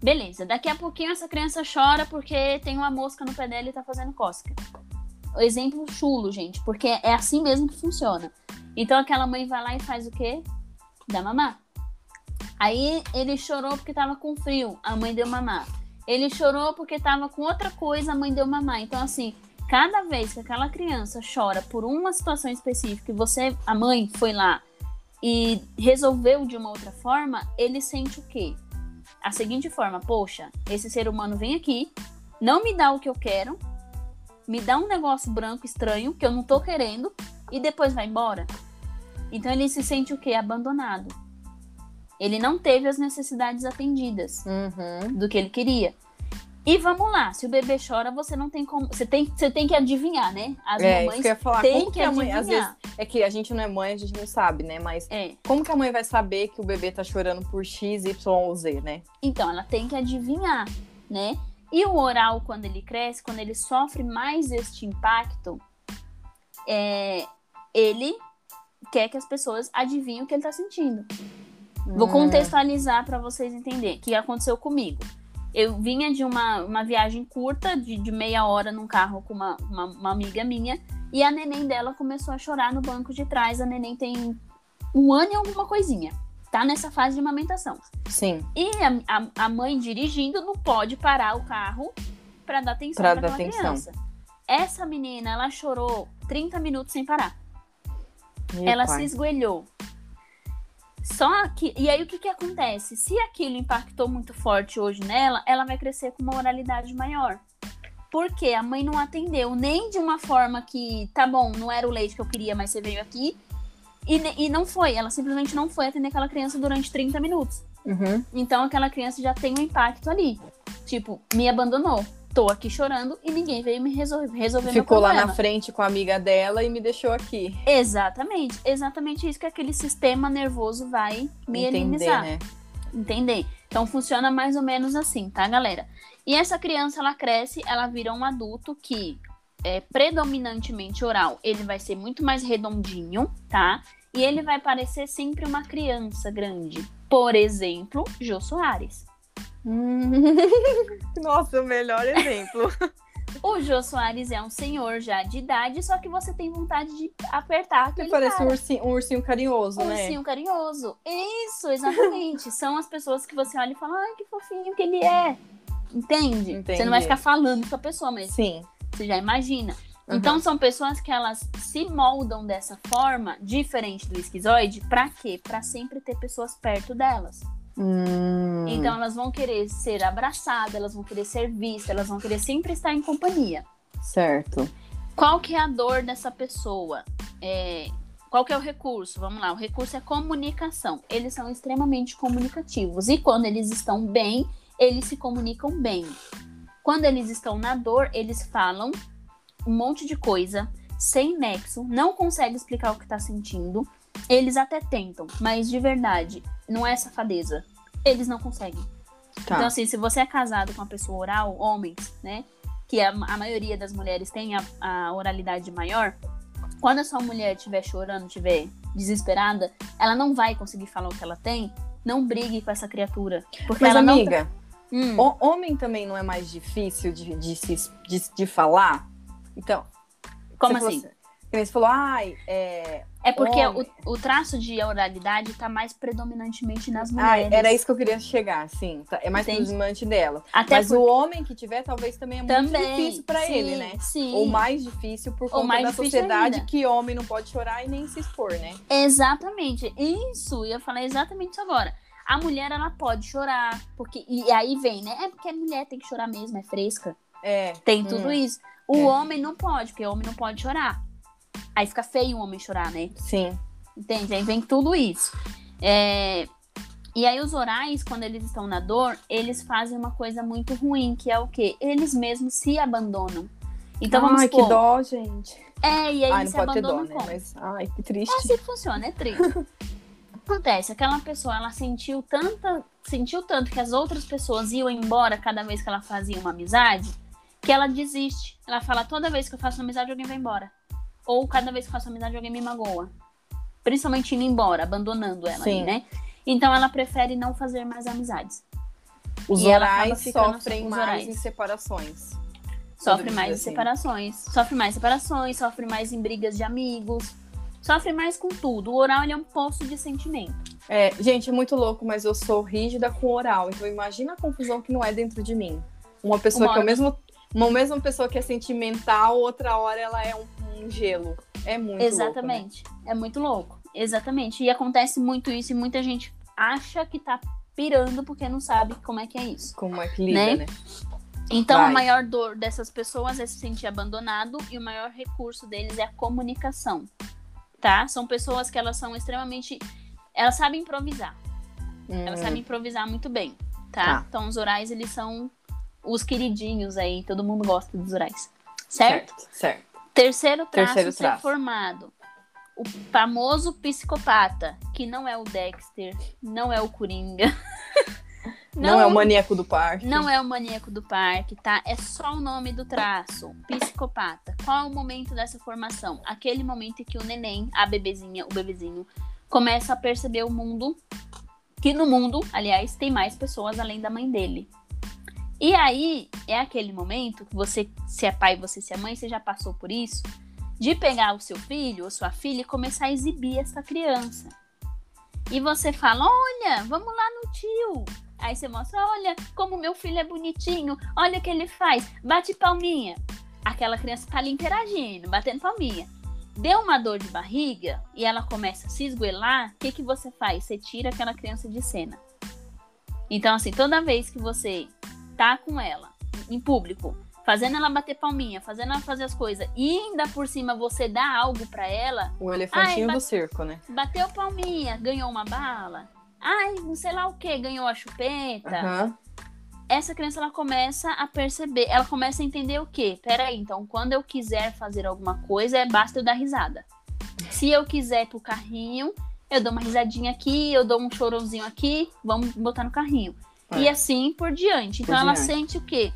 Beleza, daqui a pouquinho essa criança chora porque tem uma mosca no pé dela e tá fazendo. O exemplo chulo, gente, porque é assim mesmo que funciona. Então aquela mãe vai lá e faz o quê? Dá mamar. Aí ele chorou porque tava com frio, a mãe deu mamar. Ele chorou porque tava com outra coisa, a mãe deu mamar. Então assim, cada vez que aquela criança chora por uma situação específica e você, a mãe, foi lá e resolveu de uma outra forma, ele sente o quê? A seguinte forma, poxa, esse ser humano vem aqui, não me dá o que eu quero, me dá um negócio branco estranho que eu não tô querendo e depois vai embora. Então ele se sente o quê? Abandonado. Ele não teve as necessidades atendidas Uhum. do que ele queria. E vamos lá, se o bebê chora, você não tem como. Você tem, você tem que adivinhar, né? As É, isso mamães que eu ia falar. têm Como que que a mãe, às vezes, é que a gente não é mãe, a gente não sabe, né? Mas É. como que a mãe vai saber que o bebê tá chorando por X, Y ou Z, né? Então, ela tem que adivinhar, né? E o oral, quando ele cresce, quando ele sofre mais este impacto, é, ele quer que as pessoas adivinhem o que ele tá sentindo. Vou Hum. contextualizar para vocês entenderem o que aconteceu comigo. Eu vinha de uma, uma viagem curta, de, de meia hora num carro com uma, uma, uma amiga minha, e a neném dela começou a chorar no banco de trás. A neném tem um ano e alguma coisinha. Tá nessa fase de amamentação. Sim. E a, a, a mãe dirigindo não pode parar o carro para dar atenção Pra para dar aquela atenção. criança. Essa menina, ela chorou 30 minutos sem parar. Ela pai. se esgoelhou. Só que. E aí o que, que acontece? Se aquilo impactou muito forte hoje nela, ela vai crescer com uma oralidade maior. Porque a mãe não atendeu nem de uma forma que, tá bom, não era o leite que eu queria, mas você veio aqui. E, e não foi, ela simplesmente não foi atender aquela criança durante 30 minutos. Uhum. Então aquela criança já tem um impacto ali. Tipo, me abandonou. Tô aqui chorando e ninguém veio me resolver, resolver Ficou lá na frente com a amiga dela e me deixou aqui. Exatamente, exatamente isso que aquele sistema nervoso vai me Entender, né? Entender? Então funciona mais ou menos assim, tá, galera? E essa criança, ela cresce, ela vira um adulto que é predominantemente oral. Ele vai ser muito mais redondinho, tá? E ele vai parecer sempre uma criança grande. Por exemplo, Jô Soares. Nossa, o melhor exemplo. O Jô Soares é um senhor já de idade, só que você tem vontade de apertar aquele Parece cara. um ursinho, um ursinho carinhoso, Um né? ursinho carinhoso. Isso, exatamente. São as pessoas que você olha e fala, ai, que fofinho que ele é. Entende? Entendi. Você não vai ficar falando com a pessoa, mas Sim. você já imagina. Uhum. Então são pessoas que elas se moldam dessa forma, diferente do esquizoide, pra quê? Pra sempre ter pessoas perto delas. Hum. Então elas vão querer ser abraçadas, elas vão querer ser vistas, elas vão querer sempre estar em companhia. Certo. Qual que é a dor dessa pessoa? É, qual que é o recurso? Vamos lá, o recurso é comunicação. Eles são extremamente comunicativos e quando eles estão bem, eles se comunicam bem. Quando eles estão na dor, eles falam um monte de coisa sem nexo, não conseguem explicar o que está sentindo. Eles até tentam, mas de verdade, não é safadeza. Eles não conseguem. Tá. Então, assim, se você é casado com uma pessoa oral, homens, né? Que a, a maioria das mulheres tem a, a oralidade maior. Quando a sua mulher estiver chorando, estiver desesperada, ela não vai conseguir falar o que ela tem. Não brigue com essa criatura. Porque Mas, ela amiga, não. Hum, homem também não é mais difícil de, de, se- de, de falar? Então. como você falou assim? nem Você falou, ai, é. É porque o, homem. o traço de oralidade tá mais predominantemente nas Ai, mulheres. era isso que eu queria chegar, sim. Tá, É mais Entendi. predominante dela. Até Mas por- o homem que tiver, talvez também é muito também. difícil pra sim, ele, né? Sim. Ou mais difícil por conta mais da sociedade ainda. que homem não pode chorar e nem se expor, né? Exatamente. Isso, eu ia falar exatamente isso agora. A mulher, ela pode chorar, porque e aí vem, né? É porque a mulher tem que chorar mesmo, é fresca. É. Tem tudo Hum. isso. O É. homem não pode, porque o homem não pode chorar. Aí fica feio o homem chorar, né? Sim. Entende? Aí vem tudo isso. É, E aí os orais, quando eles estão na dor, eles fazem uma coisa muito ruim, que é o quê? Eles mesmos se abandonam. Então vamos ai, que dó, gente. É, e aí ai, não se pode ter dó, né? como? Mas, ai, que triste. É assim que funciona, é triste. Acontece, aquela pessoa, ela sentiu tanta, sentiu tanto que as outras pessoas iam embora cada vez que ela fazia uma amizade, que ela desiste. Ela fala, toda vez que eu faço uma amizade, alguém vai embora. Ou cada vez que faço amizade, alguém me magoa. Principalmente indo embora, abandonando ela, Sim. né? Então ela prefere não fazer mais amizades. Os E orais ficando sofrem mais orais. em separações. Sofre mais em assim. separações. Sofre mais em separações, sofre mais em brigas de amigos. Sofre mais com tudo. O oral é um poço de sentimento. É, gente, é muito louco, mas eu sou rígida com oral. Então imagina a confusão que não é dentro de mim. Uma pessoa Uma que é o mesmo. Uma mesma pessoa que é sentimental, outra hora ela é um, um gelo. É muito louco. né? Exatamente. É muito louco. Exatamente. E acontece muito isso e muita gente acha que tá pirando porque não sabe como é que é isso. Como é que lida, Né? né? Então, Vai. a maior dor dessas pessoas é se sentir abandonado e o maior recurso deles é a comunicação. Tá? São pessoas que elas são extremamente. Elas sabem improvisar. Elas Hum, sabem improvisar muito bem. Tá? Tá. Então, os orais, eles são os queridinhos aí. Todo mundo gosta dos orais. Certo? certo, certo. Terceiro traço Terceiro ser traço. formado. O famoso psicopata, que não é o Dexter, não é o Coringa. Não, é o maníaco do parque. Não é o maníaco do parque, tá? É só o nome do traço. Psicopata. Qual é o momento dessa formação? Aquele momento em que o neném, a bebezinha, o bebezinho, começa a perceber o mundo. Que no mundo, aliás, tem mais pessoas além da mãe dele. E aí é aquele momento que você, se é pai, você se é mãe, você já passou por isso, de pegar o seu filho ou sua filha e começar a exibir essa criança. E você fala: Olha, vamos lá no tio. Aí você mostra: Olha como meu filho é bonitinho, olha o que ele faz, bate palminha. Aquela criança tá ali interagindo, batendo palminha. Deu uma dor de barriga e ela começa a se esgoelar, o que, que você faz? Você tira aquela criança de cena. Então, assim, toda vez que você tá com ela em público, fazendo ela bater palminha, fazendo ela fazer as coisas, e ainda por cima você dá algo para ela. O elefantinho do circo, né? Bateu palminha, ganhou uma bala. Ai, não sei lá o que, ganhou a chupeta. Uhum. Essa criança ela começa a perceber, ela começa a entender o quê? Peraí, então quando eu quiser fazer alguma coisa, é basta eu dar risada. Se eu quiser ir pro carrinho, eu dou uma risadinha aqui, eu dou um chorãozinho aqui, vamos botar no carrinho. É. E assim por diante. Então por ela diante. sente o quê?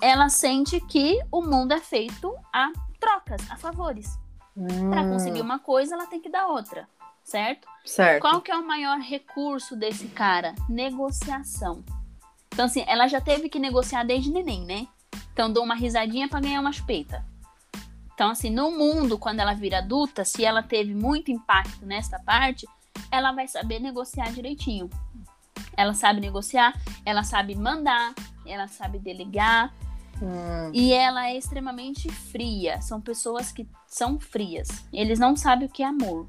Ela sente que o mundo é feito a trocas, a favores. Hum. Para conseguir uma coisa, ela tem que dar outra, certo? Certo. Qual que é o maior recurso desse cara? Negociação. Então assim, ela já teve que negociar desde neném, né? Então dou uma risadinha para ganhar uma chupeta. Então, assim, no mundo, quando ela vira adulta, se ela teve muito impacto nessa parte, ela vai saber negociar direitinho. Ela sabe negociar, ela sabe mandar, ela sabe delegar. Hum. E ela é extremamente fria. São pessoas que são frias. Eles não sabem o que é amor.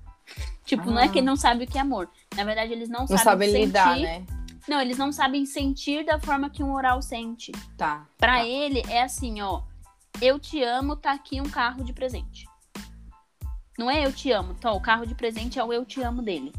Tipo, ah. não é que não sabem o que é amor. Na verdade, eles não, não sabem sabe sentir. lidar, né? Não, eles não sabem sentir da forma que um oral sente. Tá. Pra tá. ele é assim, ó eu te amo, tá aqui um carro de presente. Não é eu te amo. Então, o carro de presente é o eu te amo dele.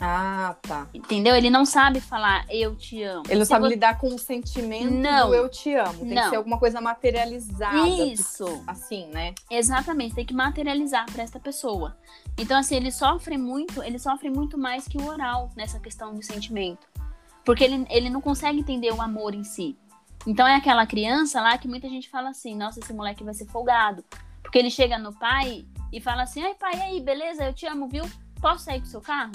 Ah, tá. Entendeu? Ele não sabe falar eu te amo. Ele não Se sabe você... lidar com o sentimento não. do eu te amo. Tem não. que ser alguma coisa materializada. Isso. Assim, né? Exatamente. Tem que materializar para esta pessoa. Então, assim, ele sofre muito, ele sofre muito mais que o oral nessa questão de sentimento. Porque ele, ele não consegue entender o amor em si. Então é aquela criança lá que muita gente fala assim: nossa, esse moleque vai ser folgado. Porque ele chega no pai e fala assim: ai, pai, e aí, beleza? Eu te amo, viu? Posso sair com o seu carro?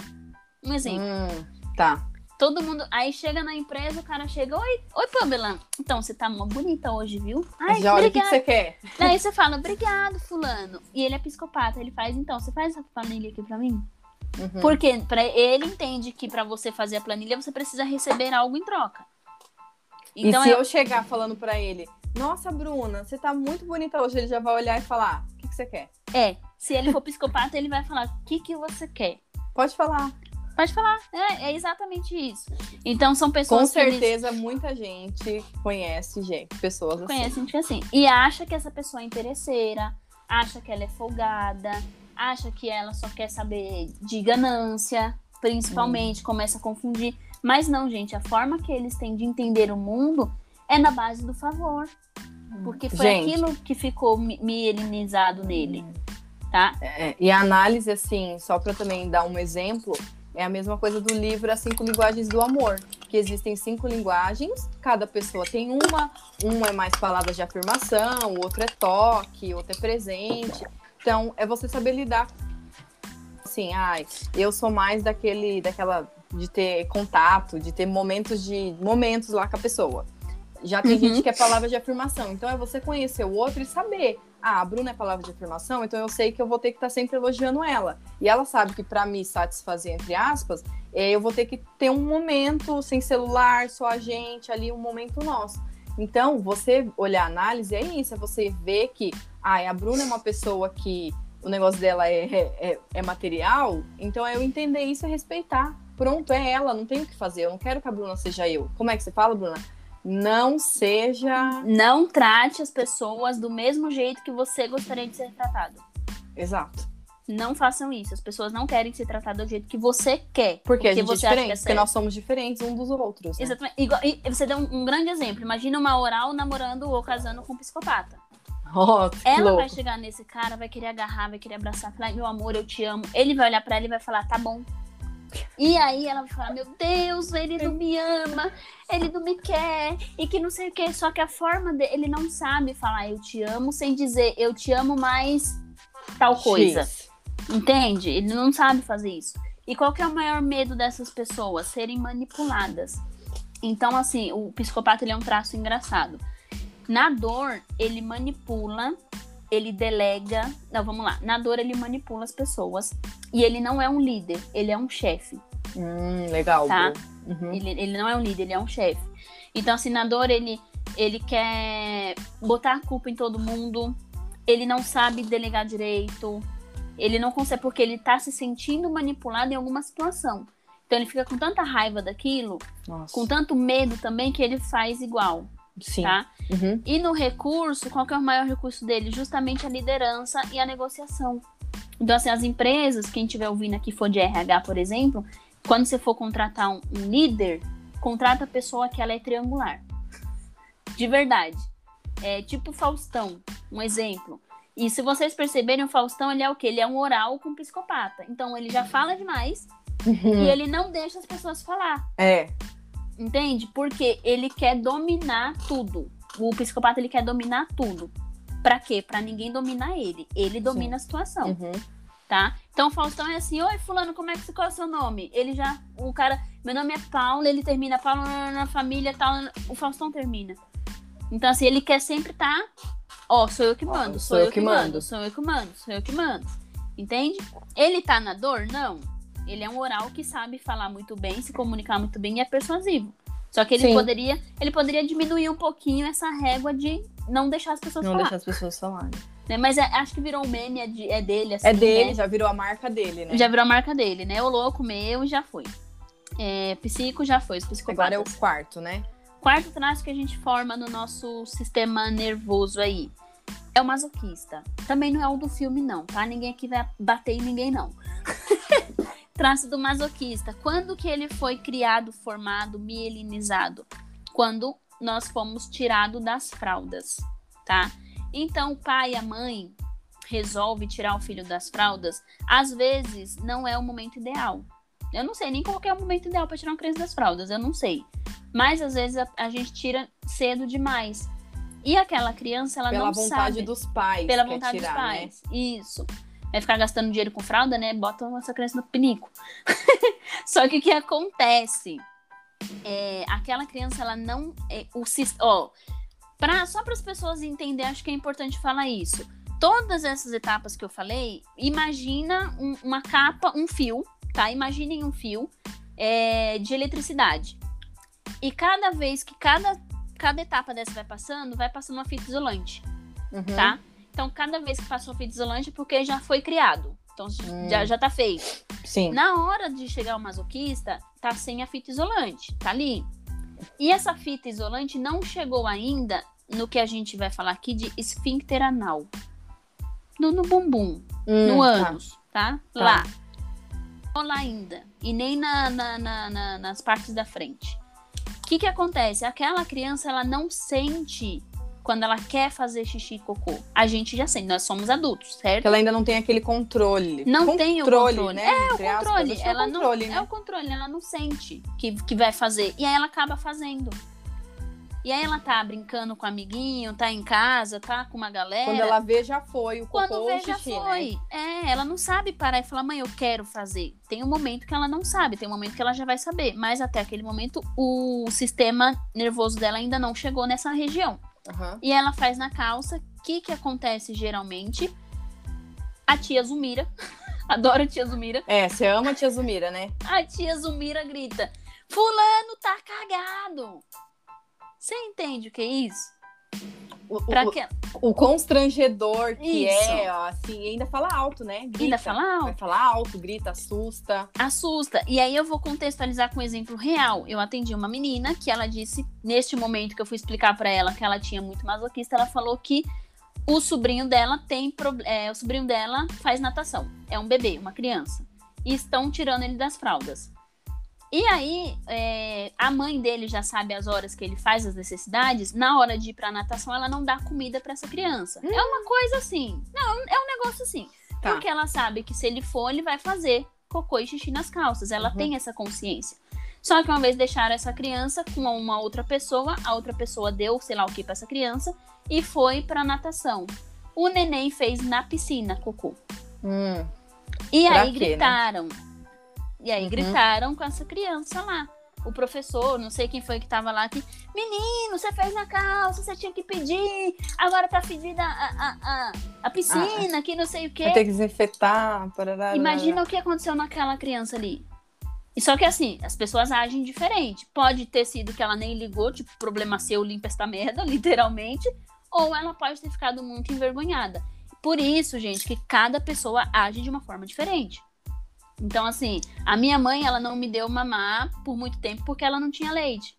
Um exemplo. Hum, tá. Todo mundo. Aí chega na empresa, o cara chega: Oi, oi, Pamela. Então, você tá uma bonita hoje, viu? Ai, Já olha o que você quer. Aí você fala: Obrigado, Fulano. E ele é psicopata. Ele faz: Então, você faz essa planilha aqui pra mim? Uhum. Porque pra, ele entende que para você fazer a planilha, você precisa receber algo em troca. Então, e se eu... eu chegar falando para ele, nossa, Bruna, você tá muito bonita hoje, ele já vai olhar e falar, o que, que você quer? É, se ele for psicopata, ele vai falar, o que, que você quer? Pode falar. Pode falar, é, é exatamente isso. Então são pessoas. Com certeza, eles... muita gente conhece gente, pessoas assim. Conhece gente assim. E acha que essa pessoa é interesseira, acha que ela é folgada, acha que ela só quer saber de ganância, principalmente, hum. começa a confundir. Mas não, gente, a forma que eles têm de entender o mundo é na base do favor. Porque foi gente, aquilo que ficou mielinizado nele. Tá? É, e a análise, assim, só para também dar um exemplo, é a mesma coisa do livro As Cinco Linguagens do Amor. Que existem cinco linguagens, cada pessoa tem uma, uma é mais palavras de afirmação, outra é toque, outra é presente. Então, é você saber lidar assim, ai, eu sou mais daquele, daquela de ter contato, de ter momentos de momentos lá com a pessoa. Já tem uhum. gente que é palavra de afirmação. Então é você conhecer o outro e saber. Ah, a Bruna é palavra de afirmação, então eu sei que eu vou ter que estar tá sempre elogiando ela. E ela sabe que para me satisfazer, entre aspas, é, eu vou ter que ter um momento sem celular, só a gente ali, um momento nosso. Então, você olhar a análise é isso, é você ver que ah, a Bruna é uma pessoa que o negócio dela é, é, é material, então é eu entender isso e respeitar pronto, é ela, não tem o que fazer. Eu não quero que a Bruna seja eu. Como é que você fala, Bruna? Não seja. Não trate as pessoas do mesmo jeito que você gostaria de ser tratado. Exato. Não façam isso. As pessoas não querem ser tratadas do jeito que você quer. Porque, porque a gente é você é diferente, é porque nós somos diferentes uns dos outros. Né? Exatamente. e você deu um, um, grande exemplo. Imagina uma oral namorando ou casando com um psicopata. Oh, ela louco. vai chegar nesse cara, vai querer agarrar, vai querer abraçar, falar, meu amor, eu te amo. Ele vai olhar para ela e vai falar, tá bom, e aí ela vai falar, meu Deus, ele não me ama, ele não me quer, e que não sei o que. Só que a forma dele, ele não sabe falar eu te amo sem dizer eu te amo mais tal coisa. X. Entende? Ele não sabe fazer isso. E qual que é o maior medo dessas pessoas? Serem manipuladas. Então, assim, o psicopata ele é um traço engraçado. Na dor, ele manipula, ele delega. Não, vamos lá. Na dor, ele manipula as pessoas. E ele não é um líder, ele é um chefe. Hum, legal. Tá. Uhum. Ele, ele não é um líder, ele é um chefe. Então, assim, na dor, ele, ele quer botar a culpa em todo mundo. Ele não sabe delegar direito. Ele não consegue, porque ele tá se sentindo manipulado em alguma situação. Então, ele fica com tanta raiva daquilo, Nossa. com tanto medo também, que ele faz igual, Sim. tá? Uhum. E no recurso, qual que é o maior recurso dele? Justamente a liderança e a negociação. Então, assim, as empresas, quem estiver ouvindo aqui for de RH, por exemplo, quando você for contratar um, um líder, contrata a pessoa que ela é triangular. De verdade. É tipo Faustão, um exemplo. E se vocês perceberem, o Faustão, ele é o quê? Ele é um oral com psicopata. Então, ele já fala demais e ele não deixa as pessoas falar. É. Entende? Porque ele quer dominar tudo. O psicopata ele quer dominar tudo. Pra quê? Pra ninguém dominar ele. Ele domina a situação, Uhum. Tá? Então o Faustão é assim: Oi, Fulano, como é que qual é o seu nome? Ele já. O cara. Meu nome é Paulo, ele termina Paulo na família tal. O Faustão termina. Então, assim, ele quer sempre tá. Ó, sou eu que mando, sou, eu que mando, sou eu que mando, sou eu que mando. Entende? Ele tá na dor? Não. Ele é um oral que sabe falar muito bem, se comunicar muito bem e é persuasivo. Só que ele Sim. poderia, ele poderia diminuir um pouquinho essa régua de não deixar as pessoas Não falar. deixar as pessoas falarem. Né? Mas é- acho que virou um meme, é, de- é dele, assim. É dele, né? já virou a marca dele, né? Já virou a marca dele, né? O louco meu já foi. É, psico já foi, os psicopatas. Agora é o quarto, né? Quarto traço que a gente forma no nosso sistema nervoso aí é o masoquista. Também não é o do filme, não, tá? Ninguém aqui vai bater em ninguém, não. traço do masoquista. Quando que ele foi criado, formado, mielinizado? Quando nós fomos tirados das fraldas, tá? Então, o pai e a mãe resolve tirar o filho das fraldas, às vezes não é o momento ideal. Eu não sei nem qual que é o momento ideal para tirar uma criança das fraldas, eu não sei. Mas às vezes a, a gente tira cedo demais. E aquela criança, ela Pela não vontade sabe. dos pais. Pela quer vontade tirar, dos né? pais. Isso. Vai ficar gastando dinheiro com fralda, né? Botam essa criança no pinico. Só que o que acontece? É, aquela criança, ela não. É, o, ó, pra, só para as pessoas entenderem, acho que é importante falar isso. Todas essas etapas que eu falei, imagina um- uma capa, um fio, tá? Imaginem um fio é, de eletricidade. E cada vez que cada, cada etapa dessa vai passando, vai passando uma fita isolante Uhum. tá? Então, cada vez que passou fita isolante, é porque já foi criado. Então, Hum. já, já tá feito. Sim. Na hora de chegar o masoquista, tá sem a fita isolante, tá ali. E essa fita isolante não chegou ainda no que a gente vai falar aqui de esfíncter anal. No, no bumbum, Hum, no tá. ânus, tá? Tá. Lá. Não lá ainda. E nem na, na- na- na- nas partes da frente. O que que acontece? Aquela criança, ela não sente quando ela quer fazer xixi e cocô. A gente já sente, nós somos adultos, certo? Ela ainda não tem aquele controle. Não tem o controle. né? É, Entre aspas, controle. acho que é o Ela controle, não, né? É o controle, ela não sente que, que vai fazer. E aí ela acaba fazendo. E aí ela tá brincando com o amiguinho, tá em casa, tá com uma galera. Quando ela vê, já foi o cocô Quando vê, já xixi, né? foi. É, ela não sabe parar e falar, mãe, eu quero fazer. Tem um momento que ela não sabe, tem um momento que ela já vai saber. Mas até aquele momento, o sistema nervoso dela ainda não chegou nessa região. Aham. E ela faz na calça. O que que acontece geralmente? A tia Zumira, adoro a tia Zumira, É, você ama a tia Zumira, né? a tia Zumira grita: Fulano tá cagado. Você entende o que é isso? O, o- Pra o- que... o constrangedor que Isso. é, assim, ainda fala alto, né? Grita. Ainda fala alto. Vai falar alto, grita, assusta. assusta. E aí eu vou contextualizar com um exemplo real. Eu atendi uma menina que ela disse, neste momento que eu fui explicar pra ela que ela tinha muito masoquista, ela falou que o sobrinho dela tem é, o sobrinho dela faz natação. É um bebê, uma criança. E estão tirando ele das fraldas. E aí, é, a mãe dele já sabe as horas que ele faz as necessidades. Na hora de ir pra natação, ela não dá comida pra essa criança. É uma coisa assim. Não, é um negócio assim. Tá. Porque ela sabe que se ele for, ele vai fazer cocô e xixi nas calças. Ela Uhum. tem essa consciência. Só que uma vez deixaram essa criança com uma outra pessoa, a outra pessoa deu sei lá o que pra essa criança e foi pra natação. O neném fez na piscina cocô. Hum, E aí quê, né? E aí Uhum. gritaram com essa criança lá. o professor, não sei quem foi que tava lá, que, menino, você fez na calça, você tinha que pedir, agora tá fedida a, a, a, a piscina, ah, que não sei o quê. Vai ter que desinfetar. Parará, Imagina o que aconteceu naquela criança ali. E só que assim, as pessoas agem diferente. Pode ter sido que ela nem ligou, tipo, problema seu, limpa esta merda, literalmente, ou ela pode ter ficado muito envergonhada. Por isso, gente, que cada pessoa age de uma forma diferente. Então, assim, a minha mãe, ela não me deu mamar por muito tempo porque ela não tinha leite.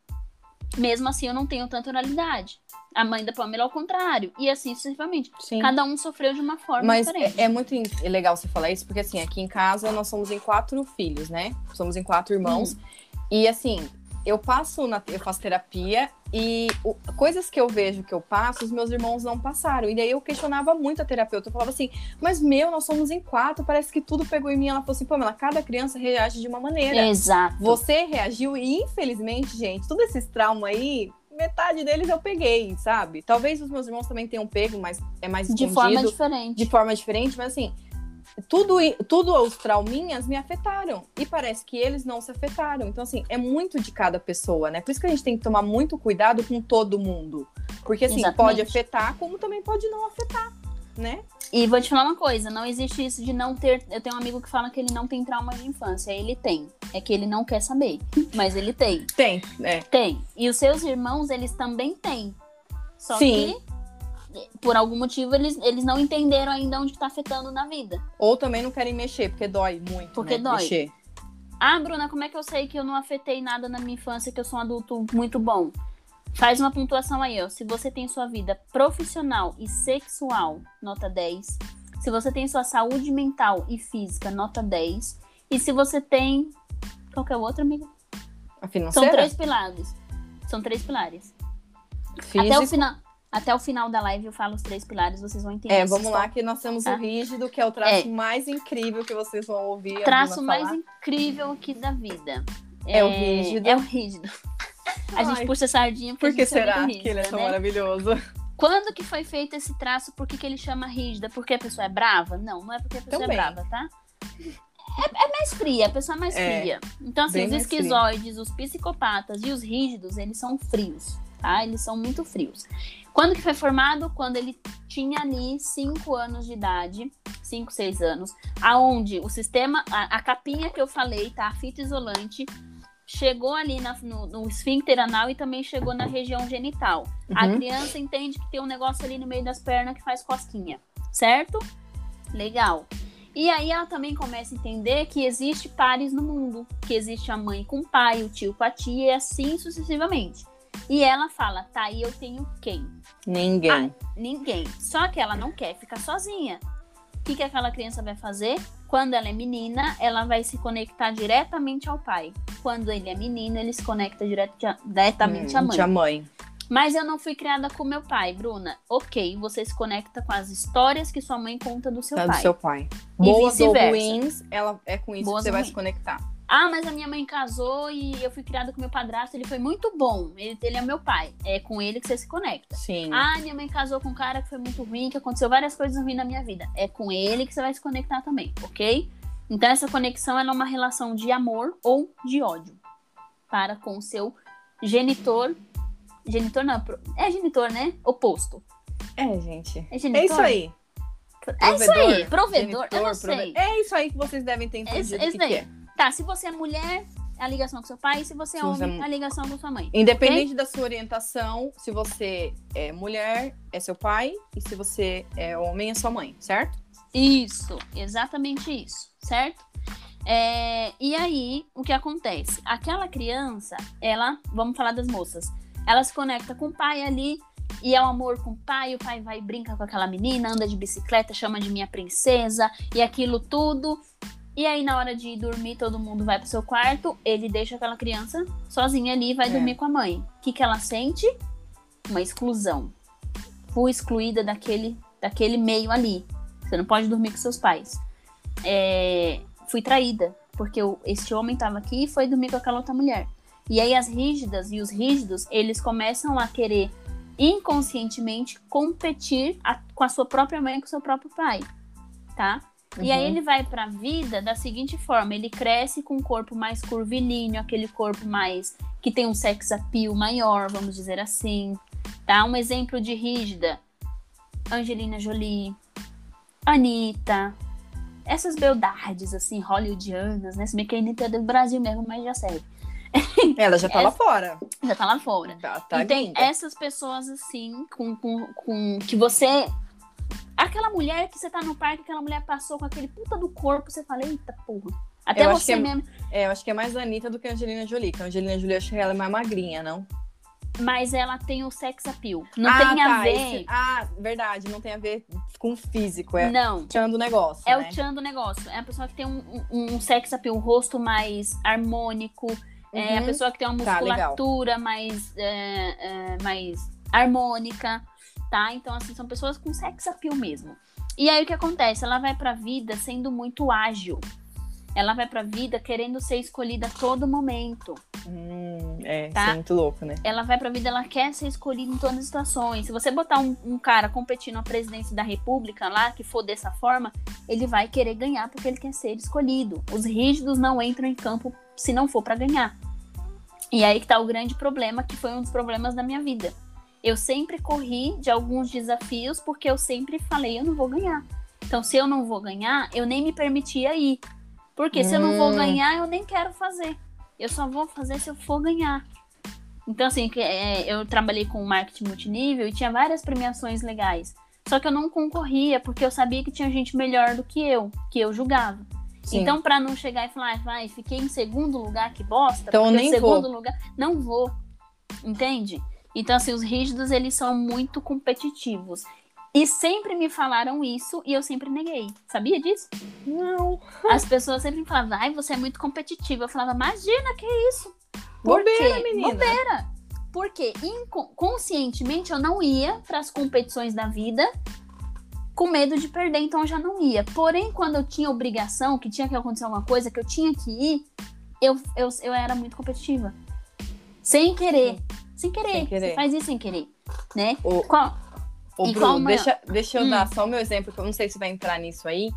Mesmo assim, eu não tenho tanta oralidade. A mãe da Pamela, ao contrário. E assim sucessivamente. Sim. Cada um sofreu de uma forma Mas diferente. Mas é, é, muito legal você falar isso, porque assim, aqui em casa nós somos em quatro filhos, né? Somos em quatro irmãos. Hum. E assim, eu passo na, eu faço terapia e o, coisas que eu vejo que eu passo, os meus irmãos não passaram. E daí eu questionava muito a terapeuta. Eu falava assim, mas meu, nós somos em quatro, parece que tudo pegou em mim. Ela falou assim, Pamela, cada criança reage de uma maneira. Exato. Você reagiu e, infelizmente, gente, todos esses traumas aí, metade deles eu peguei, sabe? Talvez os meus irmãos também tenham pego, mas é mais. De forma diferente. De forma diferente, mas assim, tudo, tudo os trauminhas me afetaram. E parece que eles não se afetaram. Então, assim, é muito de cada pessoa, né? Por isso que a gente tem que tomar muito cuidado com todo mundo. Porque, assim, Exatamente. pode afetar, como também pode não afetar, né? E vou te falar uma coisa: não existe isso de não ter. Eu tenho um amigo que fala que ele não tem trauma de infância. Ele tem. É que ele não quer saber. Mas ele tem. Tem, é. Tem. E os seus irmãos, eles também têm. Só Sim. que por algum motivo, eles, eles não entenderam ainda onde está afetando na vida. Ou também não querem mexer, porque dói muito. Porque né? dói. Mexer. Ah, Bruna, como é que eu sei que eu não afetei nada na minha infância, que eu sou um adulto muito bom? Faz uma pontuação aí, ó. Se você tem sua vida profissional e sexual, nota 10. Se você tem sua saúde mental e física, nota 10. E se você tem. Qual que é o outro, amigo? A financeira? São três pilares. São três pilares. Físico. Até o final. Até o final da live eu falo os três pilares, vocês vão entender. É, vamos lá, que nós temos ah. o rígido, que é o traço é. mais incrível que vocês vão ouvir. Traço mais incrível aqui da vida. É, é, o rígido. É o rígido. A Ai, gente puxa a sardinha porque Por que é será rígida, que ele é tão né? maravilhoso? Quando que foi feito esse traço? Por que, que ele chama rígida? Porque a pessoa é brava? Não, não é porque a pessoa é Também. é brava, tá? É, é, mais fria, a pessoa é mais é, fria. Então, assim, os esquizoides, os psicopatas e os rígidos, eles são frios, tá? Eles são muito frios. Quando que foi formado? Quando ele tinha ali 5 anos de idade, 5, 6 anos, aonde o sistema, a, a, capinha que eu falei, tá? A fita isolante, chegou ali na, no, no esfíncter anal e também chegou na região genital. Uhum. A criança entende que tem um negócio ali no meio das pernas que faz cosquinha, certo? Legal. E aí ela também começa a entender que existe pares no mundo, que existe a mãe com o pai, o tio com a tia e assim sucessivamente. E ela fala, tá, e eu tenho quem? Ninguém. Ah, ninguém. Só que ela não quer ficar sozinha. O que, que aquela criança vai fazer? Quando ela é menina, ela vai se conectar diretamente ao pai. Quando ele é menino, ele se conecta diretamente hum, à mãe. À mãe. Mas eu não fui criada com meu pai, Bruna. Ok, você se conecta com as histórias que sua mãe conta do seu é pai. Do seu pai. Boas ou ruins, ela é com isso Boas que você vai ruins. se conectar. Ah, mas a minha mãe casou e eu fui criada com meu padrasto, ele foi muito bom. Ele, ele é meu pai. É com ele que você se conecta. Sim. Ah, minha mãe casou com um cara que foi muito ruim, que aconteceu várias coisas ruins na minha vida. É com ele que você vai se conectar também, ok? Então essa conexão é uma relação de amor ou de ódio para com o seu genitor. Genitor não, é genitor, né? Oposto. É, gente. É genitor. É isso aí. É isso aí, provedor, genitor, eu não sei. É isso aí que vocês devem ter entendido é, que, que é. Tá, se você é mulher, é a ligação com seu pai, e se você é se homem. É a ligação com sua mãe. Independente okay? da sua orientação, se você é mulher, é seu pai, e se você é homem, é sua mãe, certo? Isso, exatamente isso, certo? É, e aí, o que acontece? Aquela criança, ela, vamos falar das moças, ela se conecta com o pai ali, e é o amor com o pai, o pai vai e brinca com aquela menina, anda de bicicleta, chama de minha princesa, e aquilo tudo. E aí, na hora de dormir, todo mundo vai pro seu quarto, ele deixa aquela criança sozinha ali e vai é. dormir com a mãe. O que, que ela sente? Uma exclusão. Fui excluída daquele, daquele meio ali. Você não pode dormir com seus pais. É, fui traída, porque o, este homem estava aqui e foi dormir com aquela outra mulher. E aí as rígidas e os rígidos, eles começam a querer inconscientemente competir a, com a sua própria mãe e com o seu próprio pai, tá? E aí Uhum. ele vai pra vida da seguinte forma: ele cresce com um corpo mais curvilíneo, aquele corpo mais. que tem um sex appeal maior, vamos dizer assim. Tá? Um exemplo de rígida: Angelina Jolie, Anitta. Essas beldades, assim, hollywoodianas, né? Se bem que a Anitta é do Brasil mesmo, mas já serve. Ela já tá lá fora. Já tá lá fora. Tá, tá e tem linda. essas pessoas assim, com, com, com que você. Aquela mulher que você tá no parque, aquela mulher passou com aquele puta do corpo, você fala, eita porra. Até Eu você é- mesmo. É, eu acho que é mais a Anitta do que a Angelina Jolie. Que a Angelina Jolie, eu acho que ela é mais magrinha, não? Mas ela tem o sex appeal. Não ah, tem a tá, ver. esse- Ah, verdade, não tem a ver com físico. É Não. tirando o negócio. É né? o tchan do negócio. É a pessoa que tem um, um, um sex appeal, um rosto mais harmônico. É a Uhum. pessoa que tem uma Tá, musculatura mais, é, é, mais harmônica, tá? Então, assim, são pessoas com sex appeal mesmo. E aí, o que acontece? Ela vai pra vida sendo muito ágil. Ela vai pra vida querendo ser escolhida a todo momento. Hum, é, Tá. isso é muito louco, né? Ela vai pra vida, ela quer ser escolhida em todas as situações. Se você botar um, um cara competindo na presidência da república lá, que for dessa forma, ele vai querer ganhar porque ele quer ser escolhido. Os rígidos não entram em campo se não for pra ganhar. E aí que tá o grande problema, que foi um dos problemas da minha vida. Eu sempre corri de alguns desafios porque eu sempre falei, eu não vou ganhar. Então, se eu não vou ganhar, eu nem me permitia ir. Porque se eu não vou Hum. ganhar, eu nem quero fazer. Eu só vou fazer se eu for ganhar. Então, assim, que, é, eu trabalhei com marketing multinível e tinha várias premiações legais. Só que eu não concorria, porque eu sabia que tinha gente melhor do que eu, que eu julgava. Sim. Então, pra não chegar e falar, vai, fiquei em segundo lugar, que bosta. Então, eu nem segundo lugar. Não vou. Entende? Então, assim, os rígidos, eles são muito competitivos. E sempre me falaram isso e eu sempre neguei. Sabia disso? Não. As pessoas sempre me falavam, ai, você é muito competitiva. Eu falava, imagina, que isso? Por Bobeira, quê? menina. Bobeira. Porque conscientemente eu não ia para as competições da vida com medo de perder, então eu já não ia. Porém, quando eu tinha obrigação, que tinha que acontecer alguma coisa, que eu tinha que ir, eu, eu, eu era muito competitiva. Sem querer. Sem querer. Sem querer. Você faz isso sem querer. Né? O, Qual- E Bruno, qual o maior- deixa, deixa eu Hum. dar só o meu exemplo, que eu não sei se vai entrar nisso aí.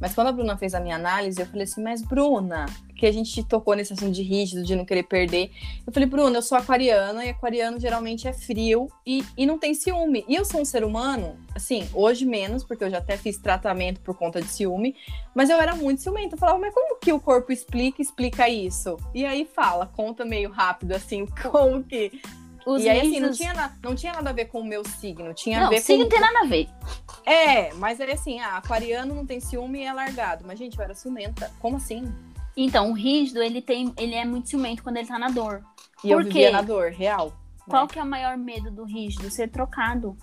Mas quando a Bruna fez a minha análise, eu falei assim, mas Bruna, que a gente tocou nesse assunto de rígido, de não querer perder. Eu falei, Bruna, eu sou aquariana e aquariano geralmente é frio e, e não tem ciúme. E eu sou um ser humano, assim, hoje menos, porque eu já até fiz tratamento por conta de ciúme, mas eu era muito ciumenta. Eu falava, mas como que o corpo explica, explica isso? E aí fala, conta meio rápido, assim, como que. Os e aí, assim, não tinha, na- não tinha nada a ver com o meu signo, tinha a Não, ver signo com não tem nada a ver. é, mas aí assim, ah, aquariano não tem ciúme e é largado. Mas, gente, eu era ciumenta. Como assim? Então, o rígido, ele tem, ele é muito ciumento quando ele tá na dor. E eu Por vivia quê? na dor, real. Qual né? que é o maior medo do rígido? Ser trocado.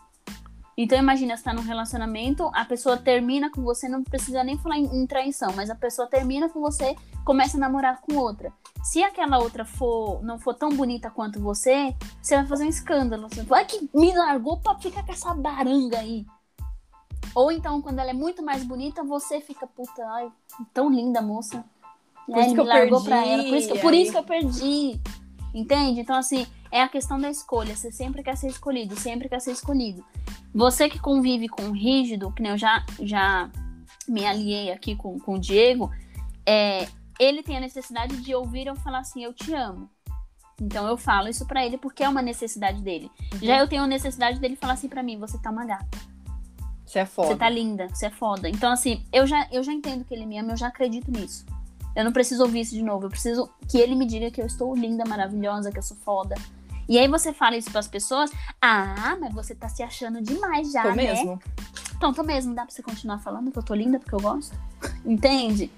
Então imagina, você tá num relacionamento, a pessoa termina com você, não precisa nem falar em, em traição, mas a pessoa termina com você, começa a namorar com outra. Se aquela outra for não for tão bonita quanto você, você vai fazer um escândalo. Você vai que me largou pra ficar com essa baranga aí. Ou então, quando ela é muito mais bonita, você fica, puta, ai, tão linda a moça. Por É, isso que eu largou perdi, pra ela. Por isso, que, por aí- isso que eu perdi. Entende? Então, assim, é a questão da escolha. Você sempre quer ser escolhido, sempre quer ser escolhido. Você que convive com o rígido, que nem eu já, já me aliei aqui com, com o Diego, é, ele tem a necessidade de ouvir eu falar assim, eu te amo. Então eu falo isso pra ele porque é uma necessidade dele. Uhum. Já eu tenho a necessidade dele falar assim pra mim, você tá uma gata, Você é foda. você tá linda, você é foda. Então assim, eu já, eu já entendo que ele me ama, eu já acredito nisso. Eu não preciso ouvir isso de novo, eu preciso que ele me diga que eu estou linda, maravilhosa, que eu sou foda. E aí você fala isso pras pessoas, ah, mas você tá se achando demais já, Tô né? mesmo. Então, tô mesmo, dá pra você continuar falando que eu tô linda porque eu gosto? Entende?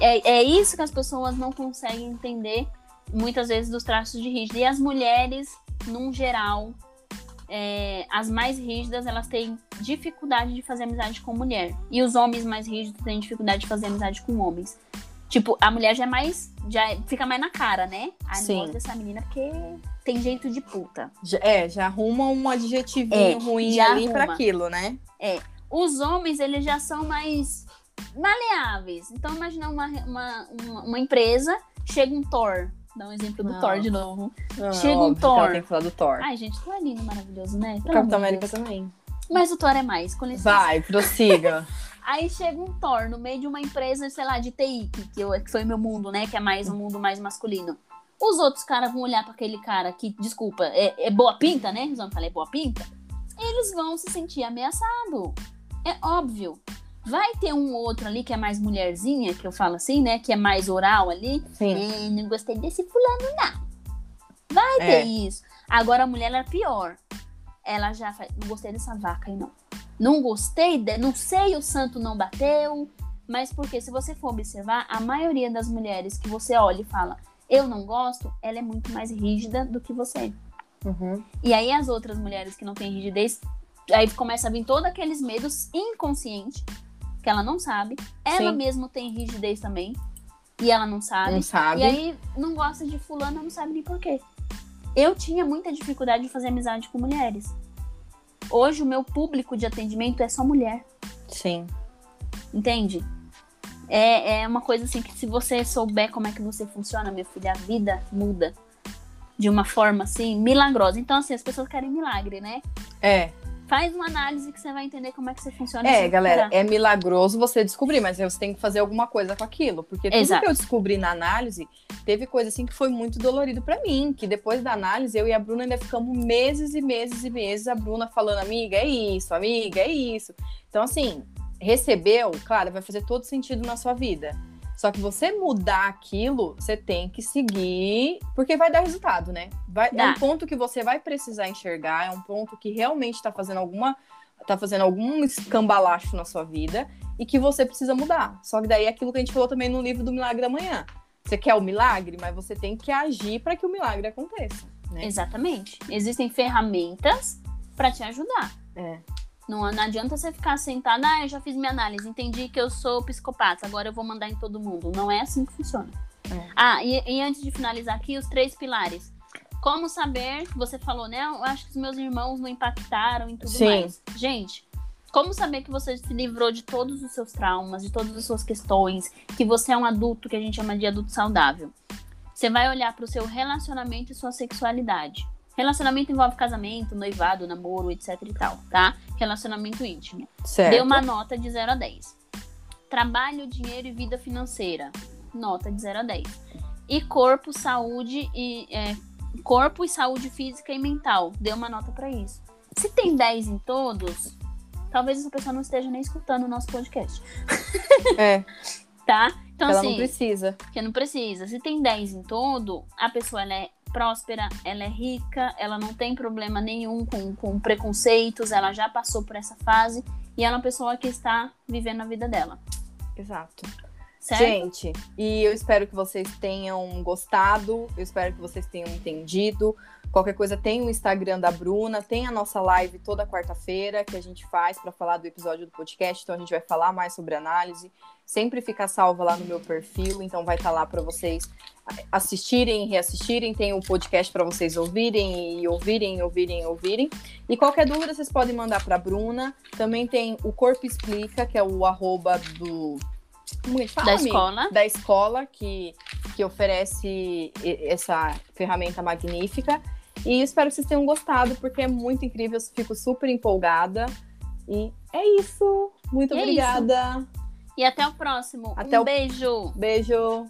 É, é isso que as pessoas não conseguem entender, muitas vezes, dos traços de rígido. E as mulheres, num geral, é, as mais rígidas, elas têm dificuldade de fazer amizade com mulher. E os homens mais rígidos têm dificuldade de fazer amizade com homens. Tipo, a mulher já é mais. já é- fica mais na cara, né? Não Sim. dessa menina porque tem jeito de puta. Já- é, já arruma um adjetivinho É, ruim ali pra arruma. aquilo, né? Os homens, eles já são mais maleáveis. Então, imagina uma, uma, uma, uma empresa, chega um Thor. Dá um exemplo do Não. Thor de novo. Ah, Chega um Thor. Tem que falar do Thor. Ai, gente, Thor é lindo, maravilhoso, né? o Pelo Capitão América Deus. também. Mas o Thor é mais, com licença. Vai, prossiga. Aí chega um Thor no meio de uma empresa, sei lá, de TI, que, eu, que foi meu mundo, né? Que é mais um mundo mais masculino. Os outros caras vão olhar para aquele cara que, desculpa, é, é boa pinta, né? Eles vão falar, é boa pinta. Eles vão se sentir ameaçados. É óbvio. Vai ter um outro ali que é mais mulherzinha, que eu falo assim, né? Que é mais oral ali. Sim. É, não gostei desse fulano, não. Vai É. ter isso. Agora a mulher é pior. Ela já faz. Não gostei dessa vaca aí, não. Não gostei, de... não sei, o santo não bateu. Mas porque, se você for observar, a maioria das mulheres que você olha e fala, eu não gosto, ela é muito mais rígida do que você. Uhum. E aí as outras mulheres que não têm rigidez, aí começa a vir todos aqueles medos inconscientes que ela não sabe. Ela Sim. mesmo tem rigidez também. E ela não sabe. Não sabe. E aí não gosta de fulano, não sabe nem por quê. Eu tinha muita dificuldade de fazer amizade com mulheres. Hoje o meu público de atendimento é só mulher, Sim. entende? É, é uma coisa assim que se você souber como é que você funciona, minha filha, a vida muda de uma forma assim milagrosa. Então assim, as pessoas querem milagre, né? É. Faz uma análise que você vai entender como é que você funciona. É, galera, é milagroso você descobrir, mas você tem que fazer alguma coisa com aquilo. Porque tudo Exato. que eu descobri na análise, teve coisa assim que foi muito dolorido pra mim. Que depois da análise, eu e a Bruna ainda ficamos meses e meses e meses, a Bruna falando, amiga, é isso, amiga, é isso. Então, assim, recebeu, claro, vai fazer todo sentido na sua vida. Só que você mudar aquilo, você tem que seguir, porque vai dar resultado, né? Vai, é um ponto que você vai precisar enxergar, é um ponto que realmente tá fazendo alguma. tá fazendo algum escambalacho na sua vida e que você precisa mudar. Só que daí é aquilo que a gente falou também no livro do Milagre da Manhã. Você quer o milagre, mas você tem que agir para que o milagre aconteça. Né? Exatamente. Existem ferramentas para te ajudar. É. Não, não adianta você ficar sentada, ah, eu já fiz minha análise, entendi que eu sou psicopata, agora eu vou mandar em todo mundo. Não é assim que funciona. É. Ah, e, e antes de finalizar aqui, os três pilares. Como saber, você falou, né? Eu acho que os meus irmãos não impactaram e tudo Sim. mais. Gente, como saber que você se livrou de todos os seus traumas, de todas as suas questões, que você é um adulto que a gente chama de adulto saudável? Você vai olhar para o seu relacionamento e sua sexualidade. Relacionamento envolve casamento, noivado, namoro, etc e tal, tá? Relacionamento íntimo. Certo. Dê uma nota de 0 a 10. Trabalho, dinheiro e vida financeira. Nota de 0 a 10. E corpo, saúde e é, corpo e saúde física e mental. Dê uma nota pra isso. Se tem 10 em todos, talvez essa pessoa não esteja nem escutando o nosso podcast, É, tá? Então ela assim, não precisa. porque não precisa. Se tem 10 em todo, a pessoa ela é próspera, ela é rica, ela não tem problema nenhum com, com preconceitos, ela já passou por essa fase e ela é uma pessoa que está vivendo a vida dela. Exato. Certo? Gente, e eu espero que vocês tenham gostado, eu espero que vocês tenham entendido. Qualquer coisa, tem o Instagram da Bruna, tem a nossa live toda quarta-feira que a gente faz para falar do episódio do podcast, então a gente vai falar mais sobre análise. Sempre fica salva lá no meu perfil, então vai estar lá para vocês assistirem, reassistirem, tem o podcast para vocês ouvirem e ouvirem, ouvirem, ouvirem. E qualquer dúvida vocês podem mandar para Bruna. Também tem o Corpo Explica, que é o arroba do como a gente fala, Da escola. da escola que, que oferece essa ferramenta magnífica. E espero que vocês tenham gostado, porque é muito incrível, eu fico super empolgada. E é isso. Muito é obrigada. E até o próximo. Até um o- beijo! Beijo.